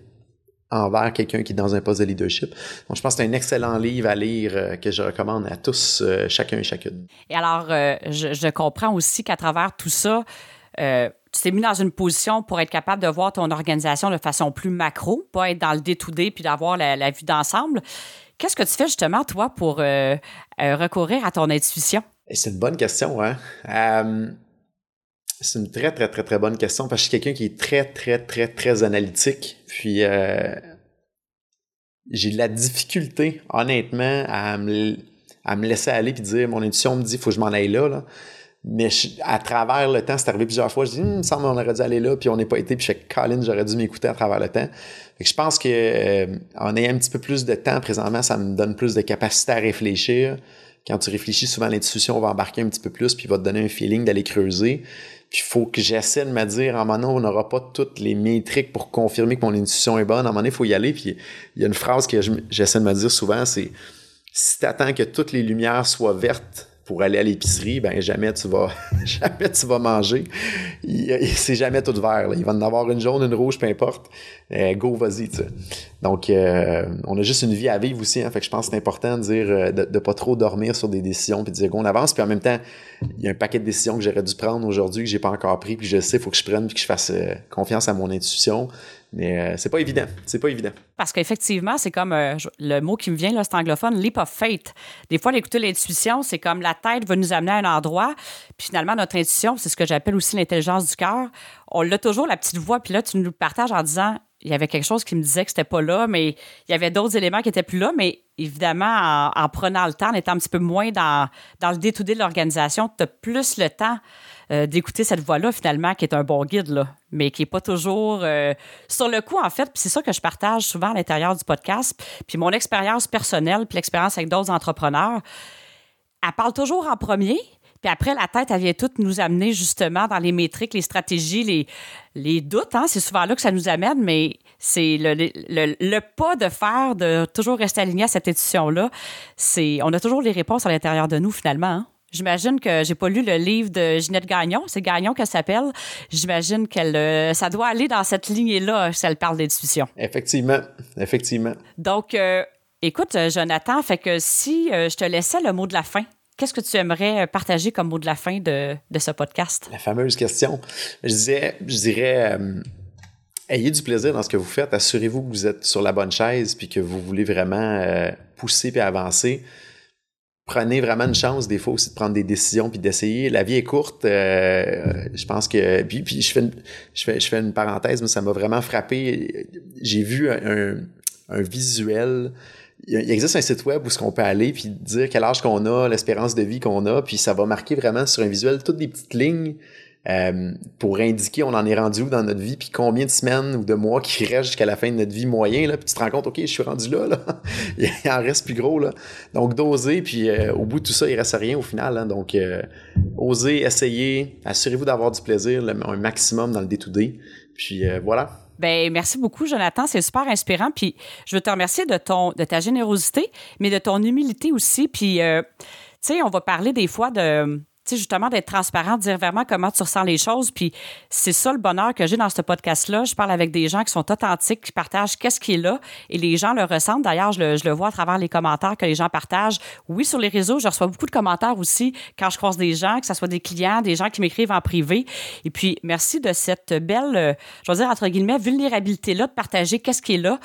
envers quelqu'un qui est dans un poste de leadership. Donc, je pense que c'est un excellent livre à lire euh, que je recommande à tous, euh, chacun et chacune. Et alors, euh, je, comprends aussi qu'à travers tout ça, tu t'es mis dans une position pour être capable de voir ton organisation de façon plus macro, pas être dans le day-to-day puis d'avoir la, la, vue d'ensemble. Qu'est-ce que tu fais justement, toi, pour recourir à ton intuition? C'est une bonne question, hein? C'est une très, très, très, très bonne question parce que je suis quelqu'un qui est très, très, très, très analytique. Puis, euh, j'ai de la difficulté, honnêtement, à me, à me laisser aller puis dire mon intuition me dit faut que je m'en aille là. Mais à travers le temps, c'est arrivé plusieurs fois. Je dis, hum, il me semble qu'on aurait dû aller là, puis on n'est pas été. Puis je fais, Colin, j'aurais dû m'écouter à travers le temps. Fait que je pense que euh, en ayant un petit peu plus de temps présentement, ça me donne plus de capacité à réfléchir. Quand tu réfléchis, souvent l'intuition va embarquer un petit peu plus, puis va te donner un feeling d'aller creuser. Puis faut que j'essaie de me dire, à un moment donné, on n'aura pas toutes les métriques pour confirmer que mon intuition est bonne. À un moment il faut y aller. Puis il y a une phrase que j'essaie de me dire souvent, c'est si tu attends que toutes les lumières soient vertes pour aller à l'épicerie, ben jamais tu vas jamais tu vas manger. C'est jamais tout vert. Il va en avoir une jaune, une rouge, peu importe. Euh, go, vas-y. Donc, euh, on a juste une vie à vivre aussi. Hein, fait que je pense que c'est important de dire euh, de, pas trop dormir sur des décisions puis de dire go, on avance. Puis en même temps, il y a un paquet de décisions que j'aurais dû prendre aujourd'hui que j'ai pas encore pris puis je sais, il faut que je prenne puis que je fasse confiance à mon intuition. Mais euh, c'est pas évident. C'est pas évident. Parce qu'effectivement, c'est comme euh, le mot qui me vient, là, c'est anglophone, leap of faith. Des fois, d'écouter l'intuition, c'est comme la tête va nous amener à un endroit, puis finalement, notre intuition, c'est ce que j'appelle aussi l'intelligence du cœur. On l'a toujours, la petite voix, puis là, tu nous le partages en disant il y avait quelque chose qui me disait que c'était pas là, mais il y avait d'autres éléments qui étaient plus là. Mais évidemment, en, prenant le temps, en étant un petit peu moins dans, dans le détoudé de l'organisation, tu as plus le temps euh, d'écouter cette voix-là, finalement, qui est un bon guide, là, mais qui n'est pas toujours euh, sur le coup, en fait. Puis c'est ça que je partage souvent à l'intérieur du podcast. Puis mon expérience personnelle, puis l'expérience avec d'autres entrepreneurs, elle parle toujours en premier, puis après, la tête, elle vient toute nous amener justement dans les métriques, les stratégies, les, les doutes. Hein? C'est souvent là que ça nous amène, mais c'est le, le, le, pas de faire, de toujours rester aligné à cette. C'est, on a toujours les réponses à l'intérieur de nous, finalement. Hein? J'imagine que j'ai pas lu le livre de Ginette Gagnon. C'est Gagnon qu'elle s'appelle. J'imagine qu'elle, euh, ça doit aller dans cette lignée-là si elle parle d'intuition. Effectivement, effectivement. Donc, euh, écoute, Jonathan, fait que si je te laissais le mot de la fin, qu'est-ce que tu aimerais partager comme mot de la fin de, ce podcast? La fameuse question. Je disais, je dirais, ayez du plaisir dans ce que vous faites. Assurez-vous que vous êtes sur la bonne chaise puis que vous voulez vraiment pousser puis avancer prenez vraiment une chance des fois aussi de prendre des décisions puis d'essayer. La vie est courte. Euh, je pense que puis, puis je fais une, parenthèse, mais ça m'a vraiment frappé. J'ai vu un, visuel. Il existe un site web où ce qu'on peut aller puis dire quel âge qu'on a, l'espérance de vie qu'on a, puis ça va marquer vraiment sur un visuel toutes des petites lignes euh, pour indiquer on en est rendu où dans notre vie, puis combien de semaines ou de mois qui restent jusqu'à la fin de notre vie moyen, là, puis tu te rends compte, OK, je suis rendu là, là. il en reste plus gros, là. Donc, d'oser, puis euh, au bout de tout ça, il reste rien au final, hein. Donc, euh, oser, essayer, assurez-vous d'avoir du plaisir, un maximum dans le day-to-day, puis voilà. Ben merci beaucoup, Jonathan. C'est super inspirant. Puis je veux te remercier de ton de ta générosité, mais de ton humilité aussi. Puis tu sais, on va parler des fois de justement, d'être transparent, de dire vraiment comment tu ressens les choses. Puis c'est ça le bonheur que j'ai dans ce podcast-là. Je parle avec des gens qui sont authentiques, qui partagent qu'est-ce qui est là et les gens le ressentent. D'ailleurs, je le, je le, vois à travers les commentaires que les gens partagent. Oui, sur les réseaux, je reçois beaucoup de commentaires aussi quand je croise des gens, que ce soit des clients, des gens qui m'écrivent en privé. Et puis, merci de cette belle, euh, je veux dire, entre guillemets, vulnérabilité-là, de partager qu'est-ce qui est là.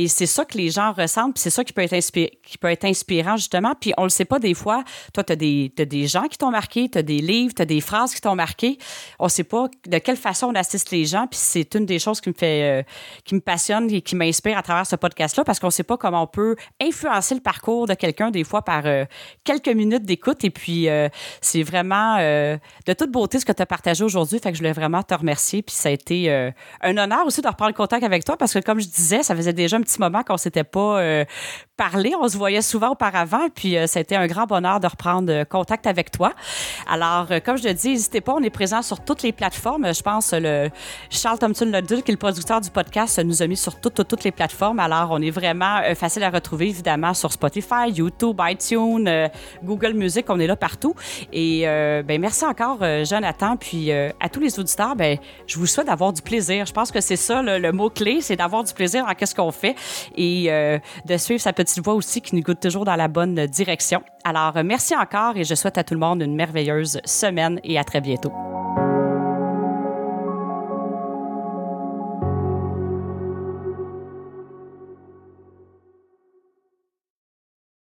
Et c'est ça que les gens ressentent, puis c'est ça qui peut, être qui peut être inspirant, justement. Puis on le sait pas des fois. Toi, tu as des, des gens qui t'ont marqué, tu as des livres, tu as des phrases qui t'ont marqué. On sait pas de quelle façon on assiste les gens, puis c'est une des choses qui me fait, euh, qui me passionne et qui m'inspire à travers ce podcast-là, parce qu'on sait pas comment on peut influencer le parcours de quelqu'un, des fois, par euh, quelques minutes d'écoute. Et puis, euh, c'est vraiment de toute beauté ce que tu as partagé aujourd'hui. Fait que je voulais vraiment te remercier. Puis ça a été un honneur aussi de reprendre contact avec toi, parce que comme je disais, ça faisait déjà un petit moment qu'on s'était pas euh, parlé. On se voyait souvent auparavant, puis euh, été un grand bonheur de reprendre euh, contact avec toi. Alors, comme je le dis, n'hésitez pas, on est présent sur toutes les plateformes. Je pense le Charles Thompson Leduc, qui est le producteur du podcast, nous a mis sur toutes, toutes, les plateformes. Alors, on est vraiment facile à retrouver, évidemment, sur Spotify, YouTube, iTunes, Google Music. On est là partout. Et ben merci encore, Jonathan. Puis à tous les auditeurs, ben je vous souhaite d'avoir du plaisir. Je pense que c'est ça le mot clé, c'est d'avoir du plaisir en qu'est-ce qu'on fait et euh, de suivre sa petite voix aussi qui nous goûte toujours dans la bonne direction. Alors, merci encore et je souhaite à tout le monde une merveilleuse semaine et à très bientôt.